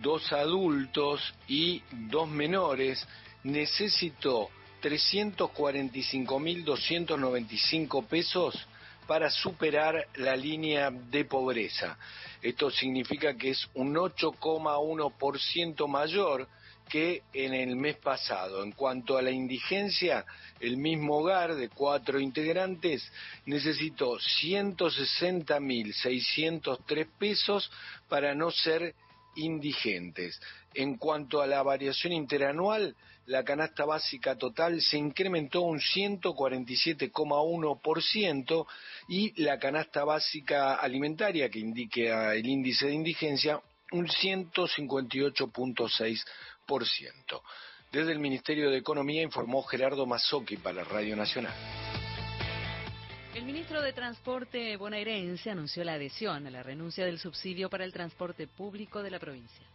dos adultos y dos menores necesitó 345.295 pesos para superar la línea de pobreza. Esto significa que es un 8,1% mayor que en el mes pasado. En cuanto a la indigencia, el mismo hogar de cuatro integrantes necesitó 160.603 pesos para no ser indigentes. En cuanto a la variación interanual, la canasta básica total se incrementó un 147,1% y la canasta básica alimentaria, que indica el índice de indigencia, un 158,6%. Desde el Ministerio de Economía informó Gerardo Mazzocchi para Radio Nacional. El ministro de Transporte bonaerense anunció la adhesión a la renuncia del subsidio para el transporte público de la provincia.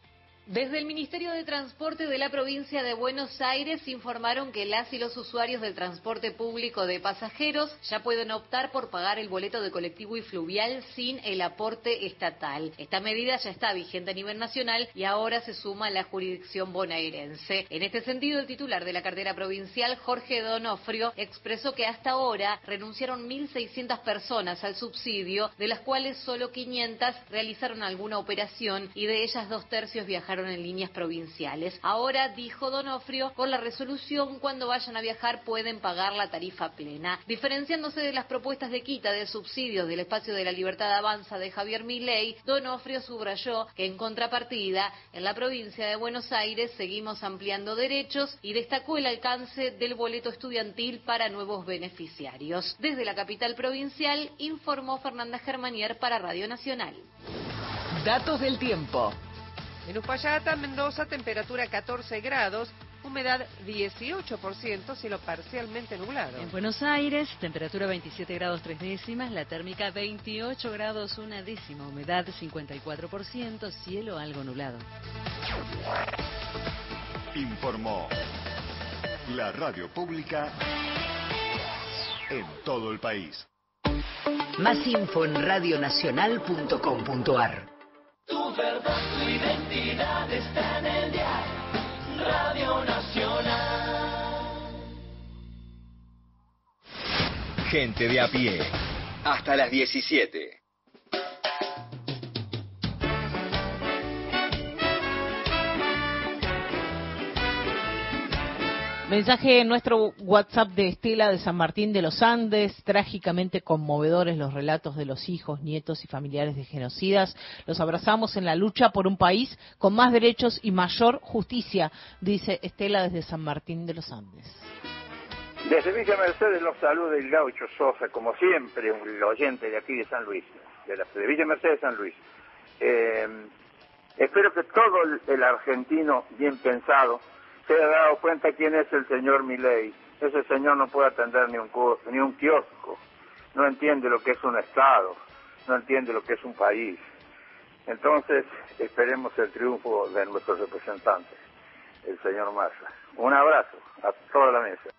Desde el Ministerio de Transporte de la provincia de Buenos Aires informaron que las y los usuarios del transporte público de pasajeros ya pueden optar por pagar el boleto de colectivo y fluvial sin el aporte estatal. Esta medida ya está vigente a nivel nacional y ahora se suma a la jurisdicción bonaerense. En este sentido, el titular de la cartera provincial, Jorge Donofrio, expresó que hasta ahora renunciaron 1.600 personas al subsidio, de las cuales solo 500 realizaron alguna operación y de ellas dos tercios viajaron en líneas provinciales. Ahora, dijo Donofrio, con la resolución, cuando vayan a viajar pueden pagar la tarifa plena. Diferenciándose de las propuestas de quita de subsidios del espacio de la libertad avanza de Javier Milei, Donofrio subrayó que en contrapartida, en la provincia de Buenos Aires seguimos ampliando derechos y destacó el alcance del boleto estudiantil para nuevos beneficiarios. Desde la capital provincial, informó Fernanda Germanier para Radio Nacional. Datos del tiempo. En Uspallata, Mendoza, temperatura 14 grados, humedad 18%, cielo parcialmente nublado. En Buenos Aires, temperatura 27 grados 3 décimas, la térmica 28 grados 1 décima, humedad 54%, cielo algo nublado. Informó la radio pública en todo el país. Más info en radionacional.com.ar. Tu verdad, tu identidad está en el dial. Radio Nacional. Gente de a pie. Hasta las 17. Mensaje en nuestro WhatsApp de Estela de San Martín de los Andes, trágicamente conmovedores los relatos de los hijos, nietos y familiares de genocidas. Los abrazamos en la lucha por un país con más derechos y mayor justicia, dice Estela desde San Martín de los Andes. Desde Villa Mercedes los saluda el gaucho Sosa, como siempre, un oyente de aquí de San Luis, de, la, Villa Mercedes San Luis. Eh, espero que todo el argentino bien pensado se haya dado cuenta quién es el señor Milei. Ese señor no puede atender ni un, ni un kiosco, no entiende lo que es un Estado, no entiende lo que es un país. Entonces, esperemos el triunfo de nuestro representante, el señor Massa. Un abrazo a toda la mesa.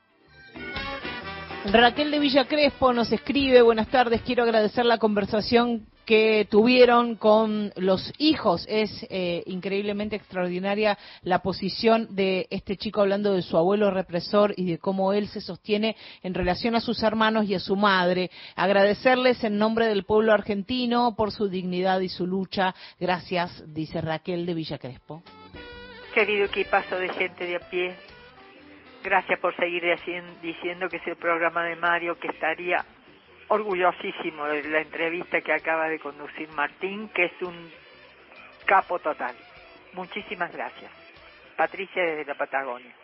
Raquel de Villa Crespo nos escribe, buenas tardes, quiero agradecer la conversación que tuvieron con los hijos. Es eh, increíblemente extraordinaria la posición de este chico hablando de su abuelo represor y de cómo él se sostiene en relación a sus hermanos y a su madre. Agradecerles en nombre del pueblo argentino por su dignidad y su lucha. Gracias, dice Raquel de Villa Crespo. Querido equipazo de gente de a pie, gracias por seguir dicien- diciendo que es el programa de Mario, que estaría orgullosísimo de la entrevista que acaba de conducir Martín, que es un capo total. Muchísimas gracias. Patricia desde la Patagonia.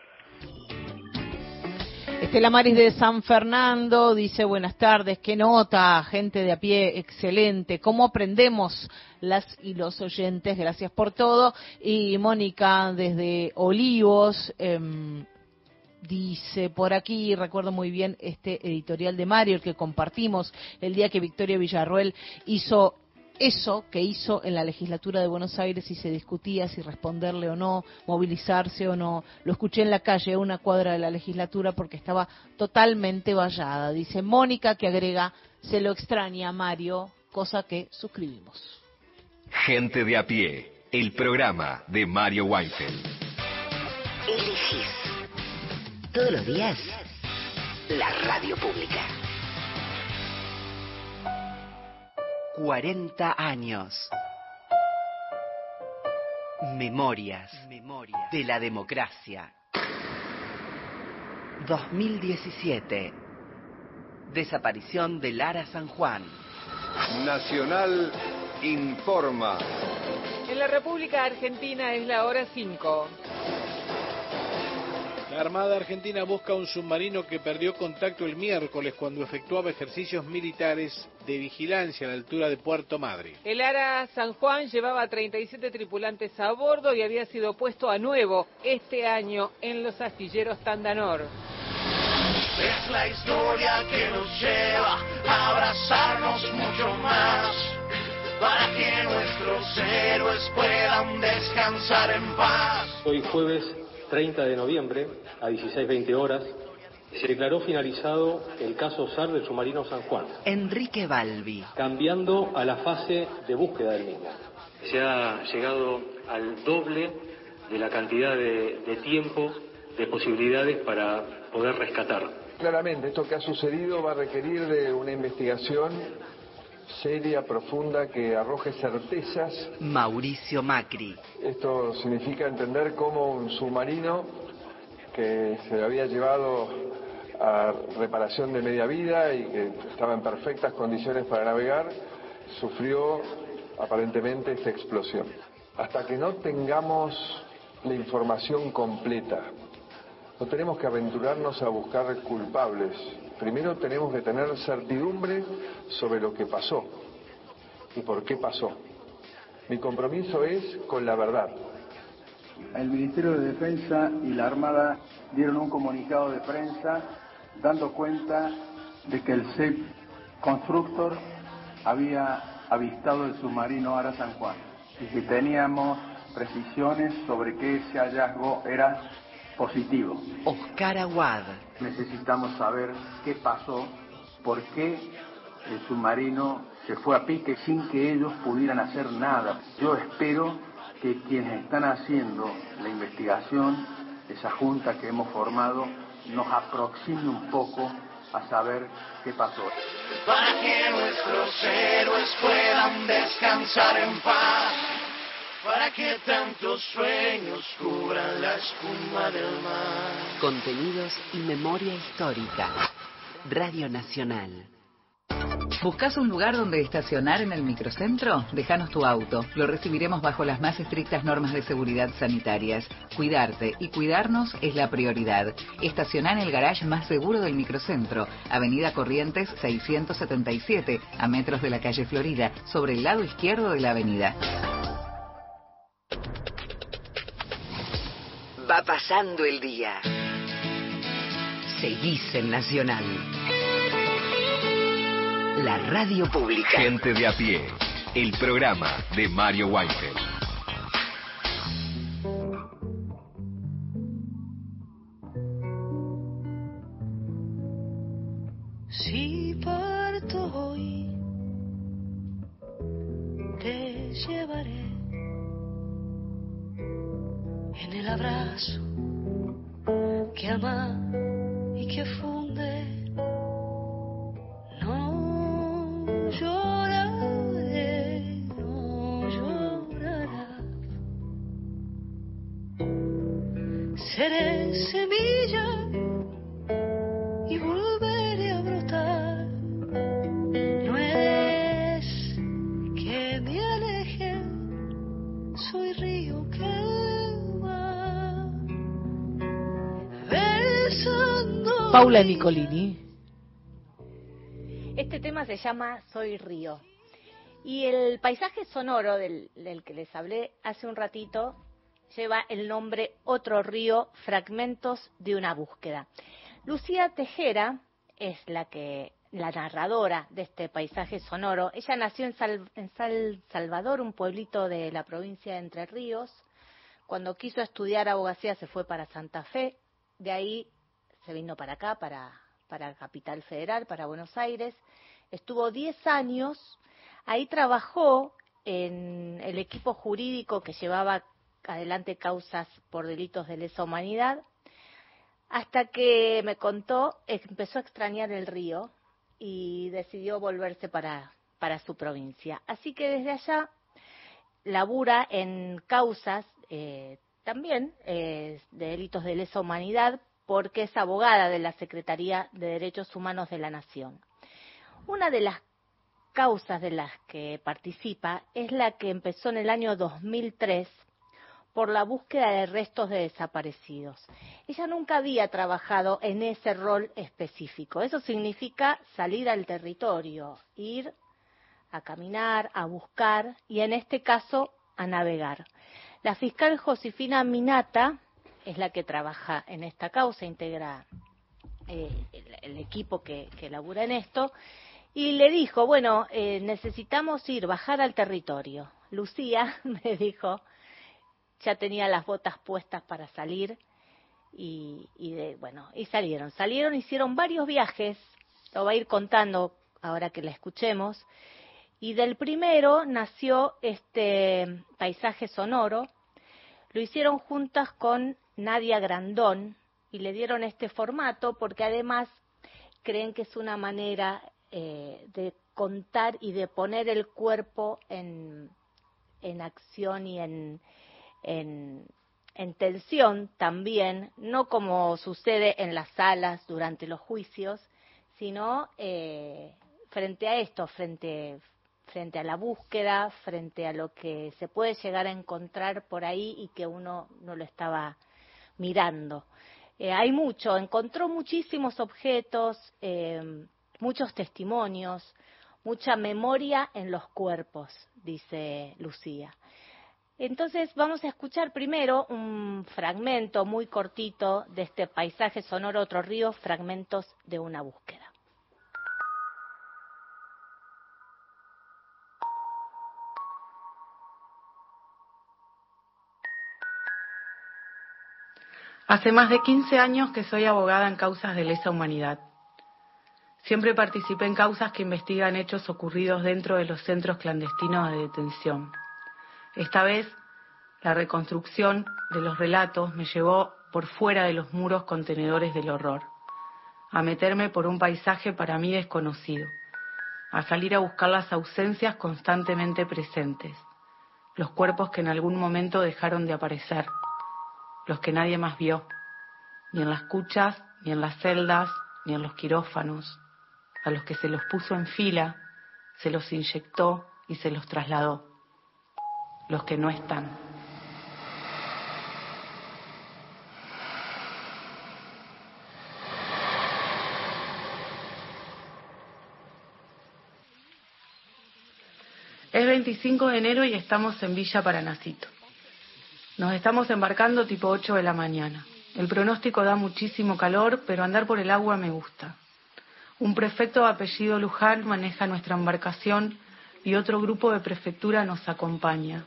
Estela Maris de San Fernando dice buenas tardes, qué nota, gente de a pie, excelente, cómo aprendemos las y los oyentes, gracias por todo. Y Mónica desde Olivos, em, Dice por aquí, recuerdo muy bien este editorial de Mario, el que compartimos el día que Victoria Villarruel hizo eso que hizo en la legislatura de Buenos Aires y se discutía si responderle o no, movilizarse o no. Lo escuché en la calle, a una cuadra de la legislatura, porque estaba totalmente vallada. Dice Mónica que agrega, se lo extraña a Mario, cosa que suscribimos. Gente de a pie. El programa de Mario Weinfeld. Elegís todos los días la radio pública. 40 años. Memorias. de la democracia. 2017. Desaparición de Lara San Juan. Nacional informa. En la República Argentina es la hora 5. La Armada Argentina busca un submarino que perdió contacto el miércoles cuando efectuaba ejercicios militares de vigilancia a la altura de Puerto Madre. El Ara San Juan llevaba 37 tripulantes a bordo y había sido puesto a nuevo este año en los astilleros Tandanor. Es la historia que nos lleva a abrazarnos mucho más para que nuestros héroes puedan descansar en paz. Hoy jueves 30 de noviembre a 16.20 horas se declaró finalizado el caso SAR del submarino San Juan, Enrique Balbi. cambiando a la fase de búsqueda del mismo. Se ha llegado al doble de la cantidad de, de tiempo, de posibilidades para poder rescatar. Claramente, esto que ha sucedido va a requerir de una investigación seria, profunda, que arroje certezas. Mauricio Macri. Esto significa entender cómo un submarino que se había llevado a reparación de media vida y que estaba en perfectas condiciones para navegar, sufrió aparentemente esta explosión. Hasta que no tengamos la información completa, no tenemos que aventurarnos a buscar culpables. Primero tenemos que tener certidumbre sobre lo que pasó y por qué pasó. Mi compromiso es con la verdad. El Ministerio de Defensa y la Armada dieron un comunicado de prensa dando cuenta de que el SEP Constructor había avistado el submarino Ara San Juan y que teníamos precisiones sobre que ese hallazgo era positivo. Oscar Aguad. Necesitamos saber qué pasó, por qué el submarino se fue a pique sin que ellos pudieran hacer nada. Yo espero que quienes están haciendo la investigación, esa junta que hemos formado, nos aproxime un poco a saber qué pasó. Para que nuestros héroes puedan descansar en paz. Para que tantos sueños cubran la espuma del mar. Contenidos y memoria histórica. Radio Nacional. ¿Buscas un lugar donde estacionar en el microcentro? Déjanos tu auto. Lo recibiremos bajo las más estrictas normas de seguridad sanitarias. Cuidarte y cuidarnos es la prioridad. Estaciona en el garage más seguro del microcentro, Avenida Corrientes 677, a metros de la calle Florida, sobre el lado izquierdo de la avenida. Va pasando el día. Seguís en Nacional. La radio pública. Gente de a pie. El programa de Mario Weinfeld. Paula Nicolini. Este tema se llama Soy Río. Y el paisaje sonoro del, que les hablé hace un ratito lleva el nombre Otro río, fragmentos de una búsqueda. Lucía Tejera es la que la narradora de este paisaje sonoro. Ella nació en Sal- Salvador, un pueblito de la provincia de Entre Ríos. Cuando quiso estudiar abogacía se fue para Santa Fe. De ahí se vino para acá, para, para Capital Federal, para Buenos Aires. Estuvo 10 años. Ahí trabajó en el equipo jurídico que llevaba adelante causas por delitos de lesa humanidad, hasta que me contó, empezó a extrañar el río y decidió volverse para, para su provincia. Así que desde allá labura en causas, eh, también eh, de delitos de lesa humanidad porque es abogada de la Secretaría de Derechos Humanos de la Nación. Una de las causas de las que participa es la que empezó en el año 2003 por la búsqueda de restos de desaparecidos. Ella nunca había trabajado en ese rol específico. Eso significa salir al territorio, ir a caminar, a buscar y en este caso a navegar. La fiscal Josefina Minata es la que trabaja en esta causa, integra eh, el, equipo que, que labura en esto y le dijo, bueno, eh, necesitamos ir, bajar al territorio. Lucía me dijo, ya tenía las botas puestas para salir y, de, bueno, y salieron. Salieron, hicieron varios viajes, lo va a ir contando ahora que la escuchemos. Y del primero nació este paisaje sonoro. Lo hicieron juntas con Nadia Grandón y le dieron este formato porque además creen que es una manera eh, de contar y de poner el cuerpo en, en acción y en, en, tensión también, no como sucede en las salas durante los juicios, sino eh, frente a esto, frente, frente a la búsqueda, frente a lo que se puede llegar a encontrar por ahí y que uno no lo estaba mirando. Eh, hay mucho, encontró muchísimos objetos, eh, muchos testimonios, mucha memoria en los cuerpos, dice Lucía. Entonces vamos a escuchar primero un fragmento muy cortito de este paisaje sonoro Otro Río, fragmentos de una búsqueda. Hace más de 15 años que soy abogada en causas de lesa humanidad. Siempre participé en causas que investigan hechos ocurridos dentro de los centros clandestinos de detención. Esta vez, la reconstrucción de los relatos me llevó por fuera de los muros contenedores del horror, a meterme por un paisaje para mí desconocido, a salir a buscar las ausencias constantemente presentes, los cuerpos que en algún momento dejaron de aparecer, los que nadie más vio, ni en las cuchas, ni en las celdas, ni en los quirófanos, a los que se los puso en fila, se los inyectó y se los trasladó, los que no están. Es 25 de enero y estamos en Villa Paranacito. Nos estamos embarcando tipo 8 de la mañana. El pronóstico da muchísimo calor, pero andar por el agua me gusta. Un prefecto de apellido Luján maneja nuestra embarcación y otro grupo de prefectura nos acompaña.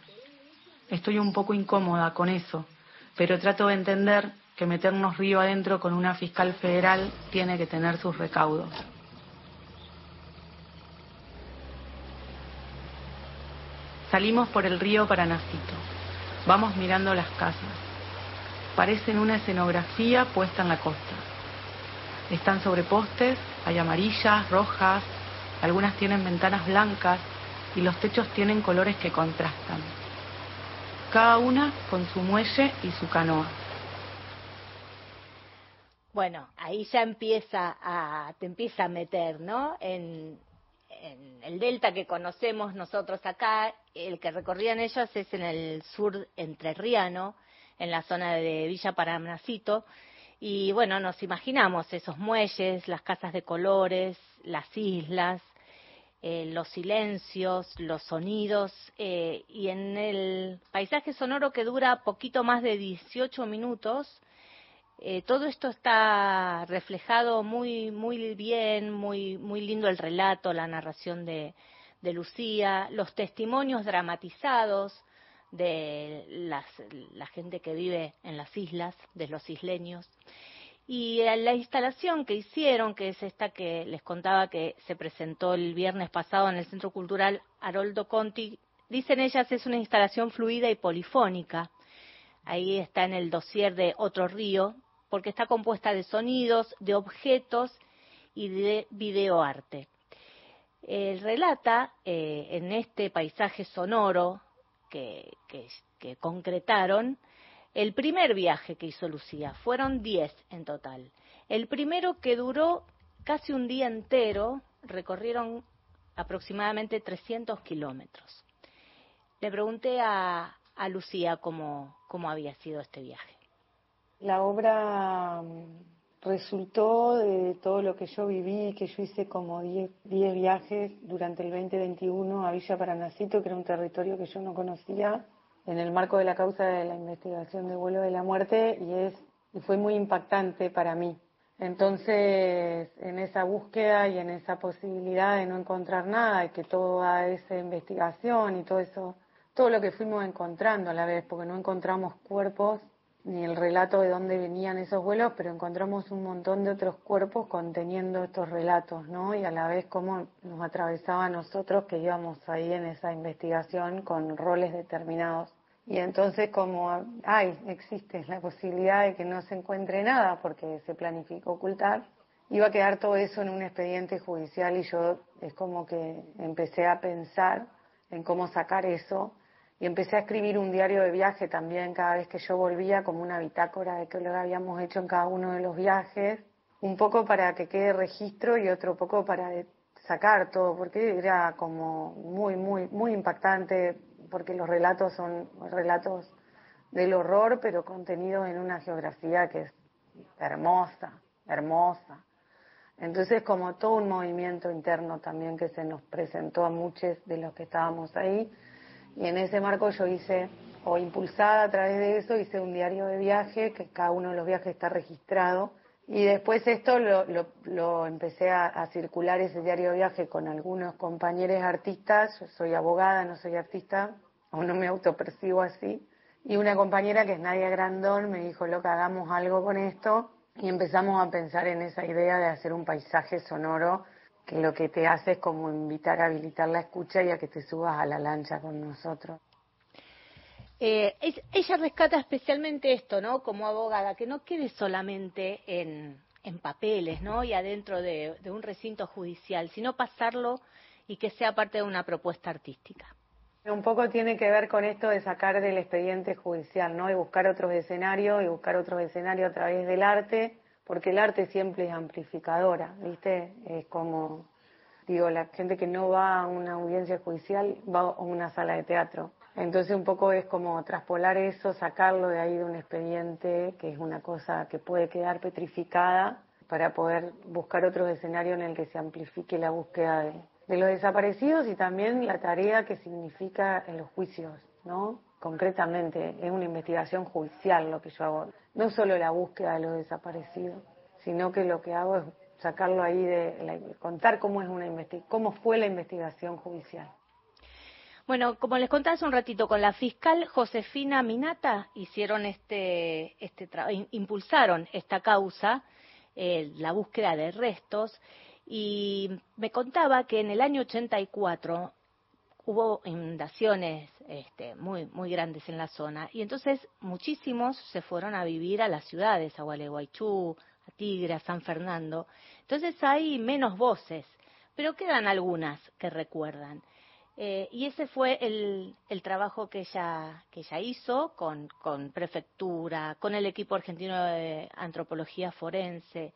Estoy un poco incómoda con eso, pero trato de entender que meternos río adentro con una fiscal federal tiene que tener sus recaudos. Salimos por el río Paranacito. Vamos mirando las casas. Parecen una escenografía puesta en la costa. Están sobre postes, hay amarillas, rojas, algunas tienen ventanas blancas y los techos tienen colores que contrastan. Cada una con su muelle y su canoa. Bueno, ahí ya empieza a, te empieza a meter, ¿no? En el delta que conocemos nosotros acá, el que recorrían ellos es en el sur entrerriano, en la zona de Villa Paranacito, y bueno, nos imaginamos esos muelles, las casas de colores, las islas, eh, los silencios, los sonidos, eh, y en el paisaje sonoro que dura poquito más de 18 minutos, eh, todo esto está reflejado muy, muy bien, muy, muy lindo el relato, la narración de, de Lucía, los testimonios dramatizados de las, la gente que vive en las islas, de los isleños. Y la instalación que hicieron, que es esta que les contaba que se presentó el viernes pasado en el Centro Cultural Haroldo Conti, dicen ellas es una instalación fluida y polifónica. Ahí está en el dossier de Otro Río, porque está compuesta de sonidos, de objetos y de videoarte. Él relata eh, en este paisaje sonoro que, concretaron, el primer viaje que hizo Lucía. Fueron 10 en total. El primero que duró casi un día entero, recorrieron aproximadamente 300 kilómetros. Le pregunté a, Lucía cómo había sido este viaje. La obra mm, resultó de todo lo que yo viví, que yo hice como 10 viajes durante el 2021 a Villa Paranacito, que era un territorio que yo no conocía, en el marco de la causa de la investigación de vuelo de la muerte, y, es, y fue muy impactante para mí. Entonces, en esa búsqueda y en esa posibilidad de no encontrar nada, y que toda esa investigación y todo eso, todo lo que fuimos encontrando a la vez, porque no encontramos cuerpos ni el relato de dónde venían esos vuelos, pero encontramos un montón de otros cuerpos conteniendo estos relatos, ¿no? Y a la vez cómo nos atravesaba a nosotros que íbamos ahí en esa investigación con roles determinados. Y entonces como hay, existe la posibilidad de que no se encuentre nada porque se planificó ocultar, iba a quedar todo eso en un expediente judicial y yo es como que empecé a pensar en cómo sacar eso y empecé a escribir un diario de viaje también cada vez que yo volvía como una bitácora de qué lo habíamos hecho en cada uno de los viajes, un poco para que quede registro y otro poco para sacar todo, porque era como muy, muy, muy impactante porque los relatos son relatos del horror, pero contenidos en una geografía que es hermosa, hermosa. Entonces, como todo un movimiento interno también que se nos presentó a muchos de los que estábamos ahí, y en ese marco yo hice, o impulsada a través de eso, hice un diario de viaje, que cada uno de los viajes está registrado, y después esto lo, lo, empecé a, circular ese diario de viaje con algunos compañeros artistas, yo soy abogada, no soy artista, aún no me autopercibo así, y una compañera que es Nadia Grandón me dijo, loca, hagamos algo con esto, y empezamos a pensar en esa idea de hacer un paisaje sonoro que lo que te hace es como invitar a habilitar la escucha y a que te subas a la lancha con nosotros. Eh, ella rescata especialmente esto, ¿no? Como abogada, que no quede solamente en, en papeles, ¿no? Y adentro de, un recinto judicial, sino pasarlo y que sea parte de una propuesta artística. Un poco tiene que ver con esto de sacar del expediente judicial, ¿no? Y buscar otros escenarios y buscar otros escenarios a través del arte, porque el arte siempre es amplificadora, ¿viste? Es como, digo, la gente que no va a una audiencia judicial va a una sala de teatro entonces un poco es como traspolar eso, sacarlo de ahí de un expediente, que es una cosa que puede quedar petrificada, para poder buscar otro escenario en el que se amplifique la búsqueda de, los desaparecidos y también la tarea que significa en los juicios, ¿no? Concretamente, es una investigación judicial lo que yo hago. No solo la búsqueda de los desaparecidos, sino que lo que hago es sacarlo ahí de, contar cómo es una cómo fue la investigación judicial. Bueno, como les conté hace un ratito, con la fiscal Josefina Minata hicieron este, este impulsaron esta causa, eh, la búsqueda de restos, y me contaba que en el año 84 hubo inundaciones este, muy, muy grandes en la zona, y entonces muchísimos se fueron a vivir a las ciudades, a Gualeguaychú, a Tigre, a San Fernando. Entonces hay menos voces, pero quedan algunas que recuerdan. Eh, y ese fue el, el, trabajo que ella, que ella hizo con, con, prefectura, con el equipo argentino de antropología forense,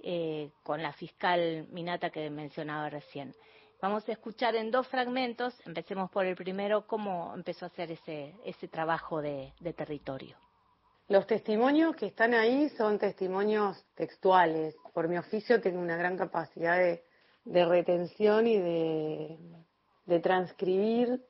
eh, con la fiscal Minata que mencionaba recién. Vamos a escuchar en dos fragmentos, empecemos por el primero, cómo empezó a hacer ese, ese trabajo de, territorio. Los testimonios que están ahí son testimonios textuales. Por mi oficio tengo una gran capacidad de, retención y de transcribir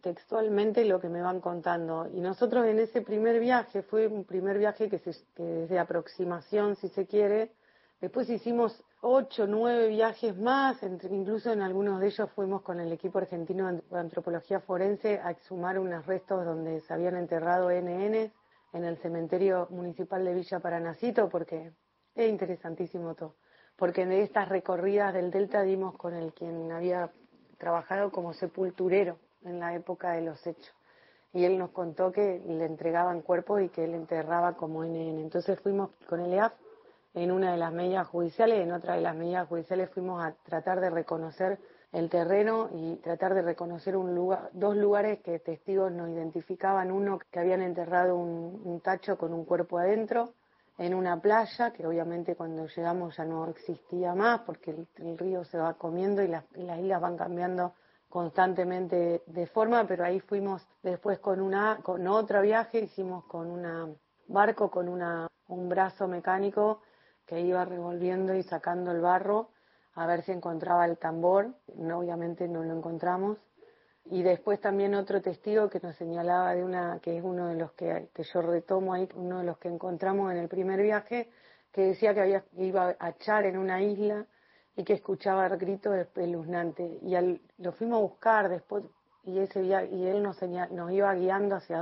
textualmente lo que me van contando. Y nosotros en ese primer viaje, fue un primer viaje que, se, es de aproximación, si se quiere, después hicimos ocho, nueve viajes más, incluso en algunos de ellos fuimos con el equipo argentino de antropología forense a exhumar unos restos donde se habían enterrado NN en el cementerio municipal de Villa Paranacito, porque es interesantísimo todo. Porque en estas recorridas del Delta dimos con el quien había trabajado como sepulturero en la época de los hechos. Y él nos contó que le entregaban cuerpos y que él enterraba como NN. Entonces fuimos con el EAF en una de las medidas judiciales, en otra de las medidas judiciales fuimos a tratar de reconocer el terreno y tratar de reconocer un dos lugares que testigos nos identificaban, uno que habían enterrado un, un tacho con un cuerpo adentro en una playa, que obviamente cuando llegamos ya no existía más porque el, el río se va comiendo y las, y las islas van cambiando constantemente de forma, pero ahí fuimos después con una con otro viaje, hicimos con un barco con una un brazo mecánico que iba revolviendo y sacando el barro a ver si encontraba el tambor, no, obviamente no lo encontramos. Y después también otro testigo que nos señalaba de una, que es uno de los que, que yo retomo ahí, uno de los que encontramos en el primer viaje, que decía que había, iba a echar en una isla y que escuchaba gritos espeluznantes. Y al, lo fuimos a buscar después y ese y él nos, señal, nos iba guiando hacia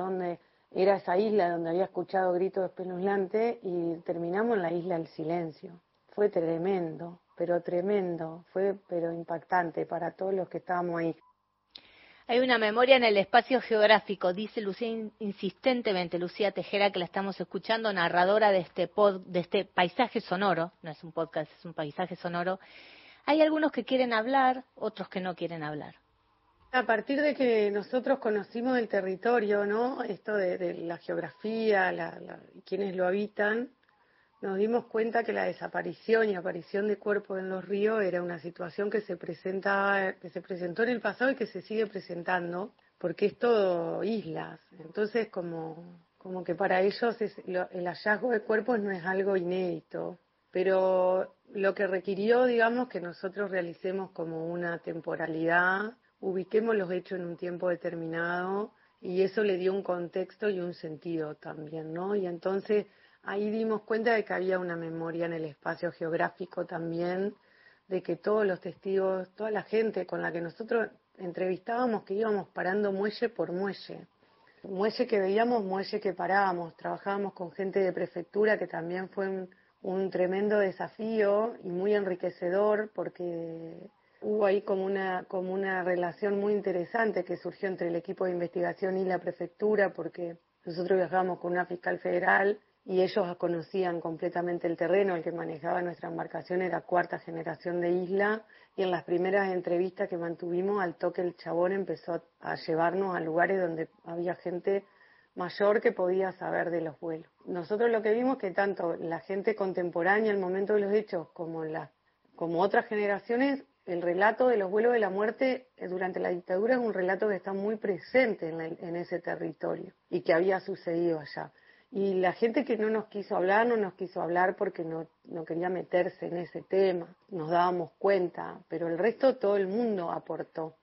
era esa isla donde había escuchado gritos espeluznantes y terminamos en la isla del silencio. Fue tremendo, pero tremendo, fue pero impactante para todos los que estábamos ahí. Hay una memoria en el espacio geográfico, dice Lucía insistentemente, Lucía Tejera, que la estamos escuchando, narradora de este, pod, de este paisaje sonoro, no es un podcast, es un paisaje sonoro. Hay algunos que quieren hablar, otros que no quieren hablar. A partir de que nosotros conocimos el territorio, ¿no? Esto de, la geografía, la, quienes lo habitan, nos dimos cuenta que la desaparición y aparición de cuerpos en los ríos era una situación que se presenta, que se presentó en el pasado y que se sigue presentando, porque es todo islas. Entonces, como, como que para ellos es, lo, el hallazgo de cuerpos no es algo inédito, pero lo que requirió, digamos, que nosotros realicemos como una temporalidad, ubiquemos los hechos en un tiempo determinado y eso le dio un contexto y un sentido también, ¿no? Y entonces ahí dimos cuenta de que había una memoria en el espacio geográfico también, de que todos los testigos, toda la gente con la que nosotros entrevistábamos, que íbamos parando muelle por muelle. Muelle que veíamos, muelle que parábamos. Trabajábamos con gente de prefectura que también fue un, un tremendo desafío y muy enriquecedor porque hubo ahí como una, como una relación muy interesante que surgió entre el equipo de investigación y la prefectura porque nosotros viajábamos con una fiscal federal y ellos conocían completamente el terreno, el que manejaba nuestra embarcación era cuarta generación de isla y en las primeras entrevistas que mantuvimos al toque el chabón empezó a llevarnos a lugares donde había gente mayor que podía saber de los vuelos. Nosotros lo que vimos que tanto la gente contemporánea al momento de los hechos como la, como otras generaciones, el relato de los vuelos de la muerte durante la dictadura es un relato que está muy presente en, la, en ese territorio y que había sucedido allá. Y la gente que no nos quiso hablar, no nos quiso hablar porque no, no quería meterse en ese tema, nos dábamos cuenta, pero el resto todo el mundo aportó,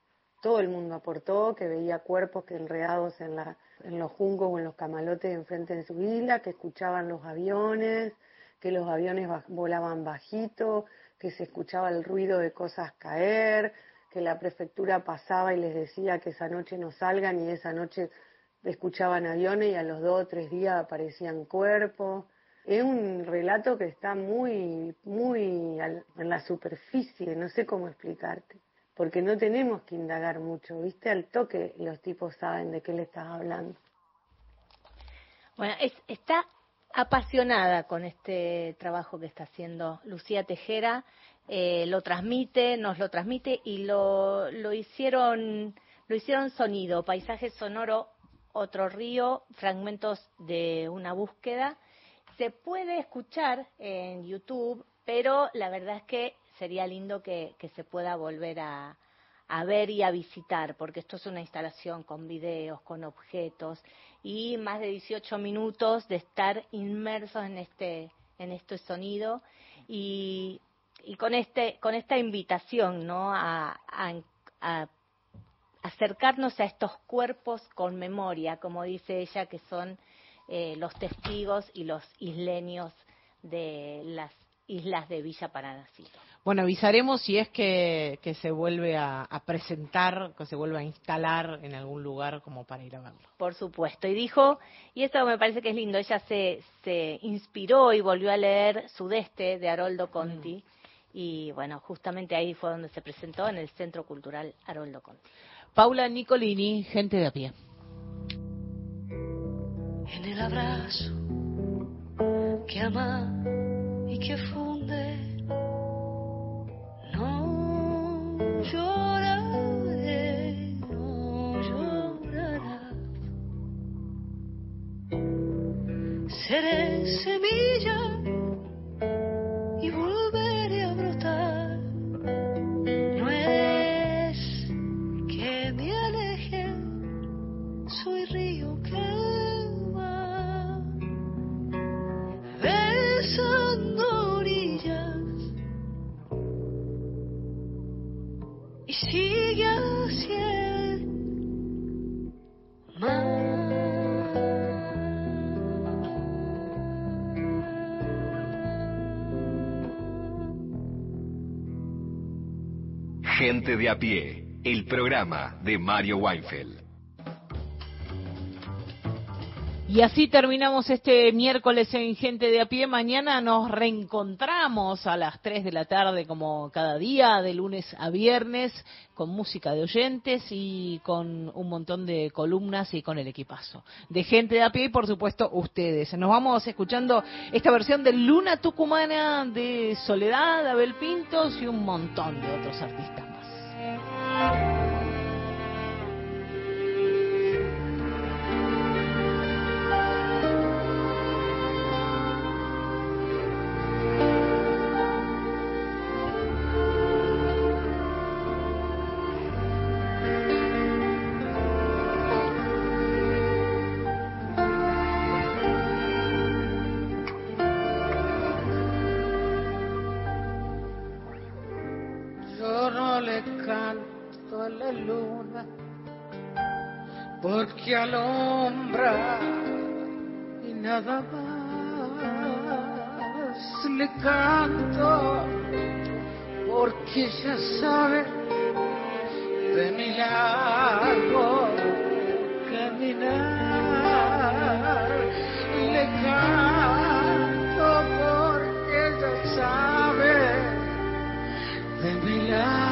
todo el mundo aportó, que veía cuerpos que enredados en, la, en los juncos o en los camalotes enfrente de su isla, que escuchaban los aviones, que los aviones volaban bajito, que se escuchaba el ruido de cosas caer, que la prefectura pasaba y les decía que esa noche no salgan y esa noche escuchaban aviones y a los dos o tres días aparecían cuerpos. Es un relato que está muy, muy al, en la superficie, no sé cómo explicarte, porque no tenemos que indagar mucho, ¿viste? Al toque los tipos saben de qué le estás hablando. Bueno, es, está apasionada con este trabajo que está haciendo Lucía Tejera, eh, lo transmite, nos lo transmite y lo, lo hicieron lo hicieron sonido, paisaje sonoro otro río, fragmentos de una búsqueda. Se puede escuchar en YouTube, pero la verdad es que sería lindo que, que se pueda volver a, a, ver y a visitar, porque esto es una instalación con videos, con objetos y más de 18 minutos de estar inmersos en este, en este sonido y, y con, este, con esta invitación ¿no? a, a, acercarnos a estos cuerpos con memoria, como dice ella, que son eh, los testigos y los isleños de las islas de Villa Paranacito. Bueno, avisaremos si es que, que se vuelve a, a, presentar, que se vuelve a instalar en algún lugar como para ir a verlo. Por supuesto. Y dijo, y esto me parece que es lindo, ella se, se inspiró y volvió a leer Sudeste de Haroldo Conti. Mm. Y bueno, justamente ahí fue donde se presentó en el Centro Cultural Haroldo Conti. Paula Nicolini, gente de a pie. En el abrazo que ama y que funde, lloraré, no llorarás. Seré semilla. Gente de a pie, el programa de Mario Weinfeld. Y así terminamos este miércoles en Gente de a pie. Mañana nos reencontramos a las 3 de la tarde como cada día, de lunes a viernes, con música de oyentes y con un montón de columnas y con el equipazo. De Gente de a pie y por supuesto ustedes. Nos vamos escuchando esta versión de Luna Tucumana de Soledad, Abel Pintos y un montón de otros artistas más. Porque alumbra y nada más. Le canto porque ya sabe de mi largo caminar. Le canto porque ya sabe de mi largo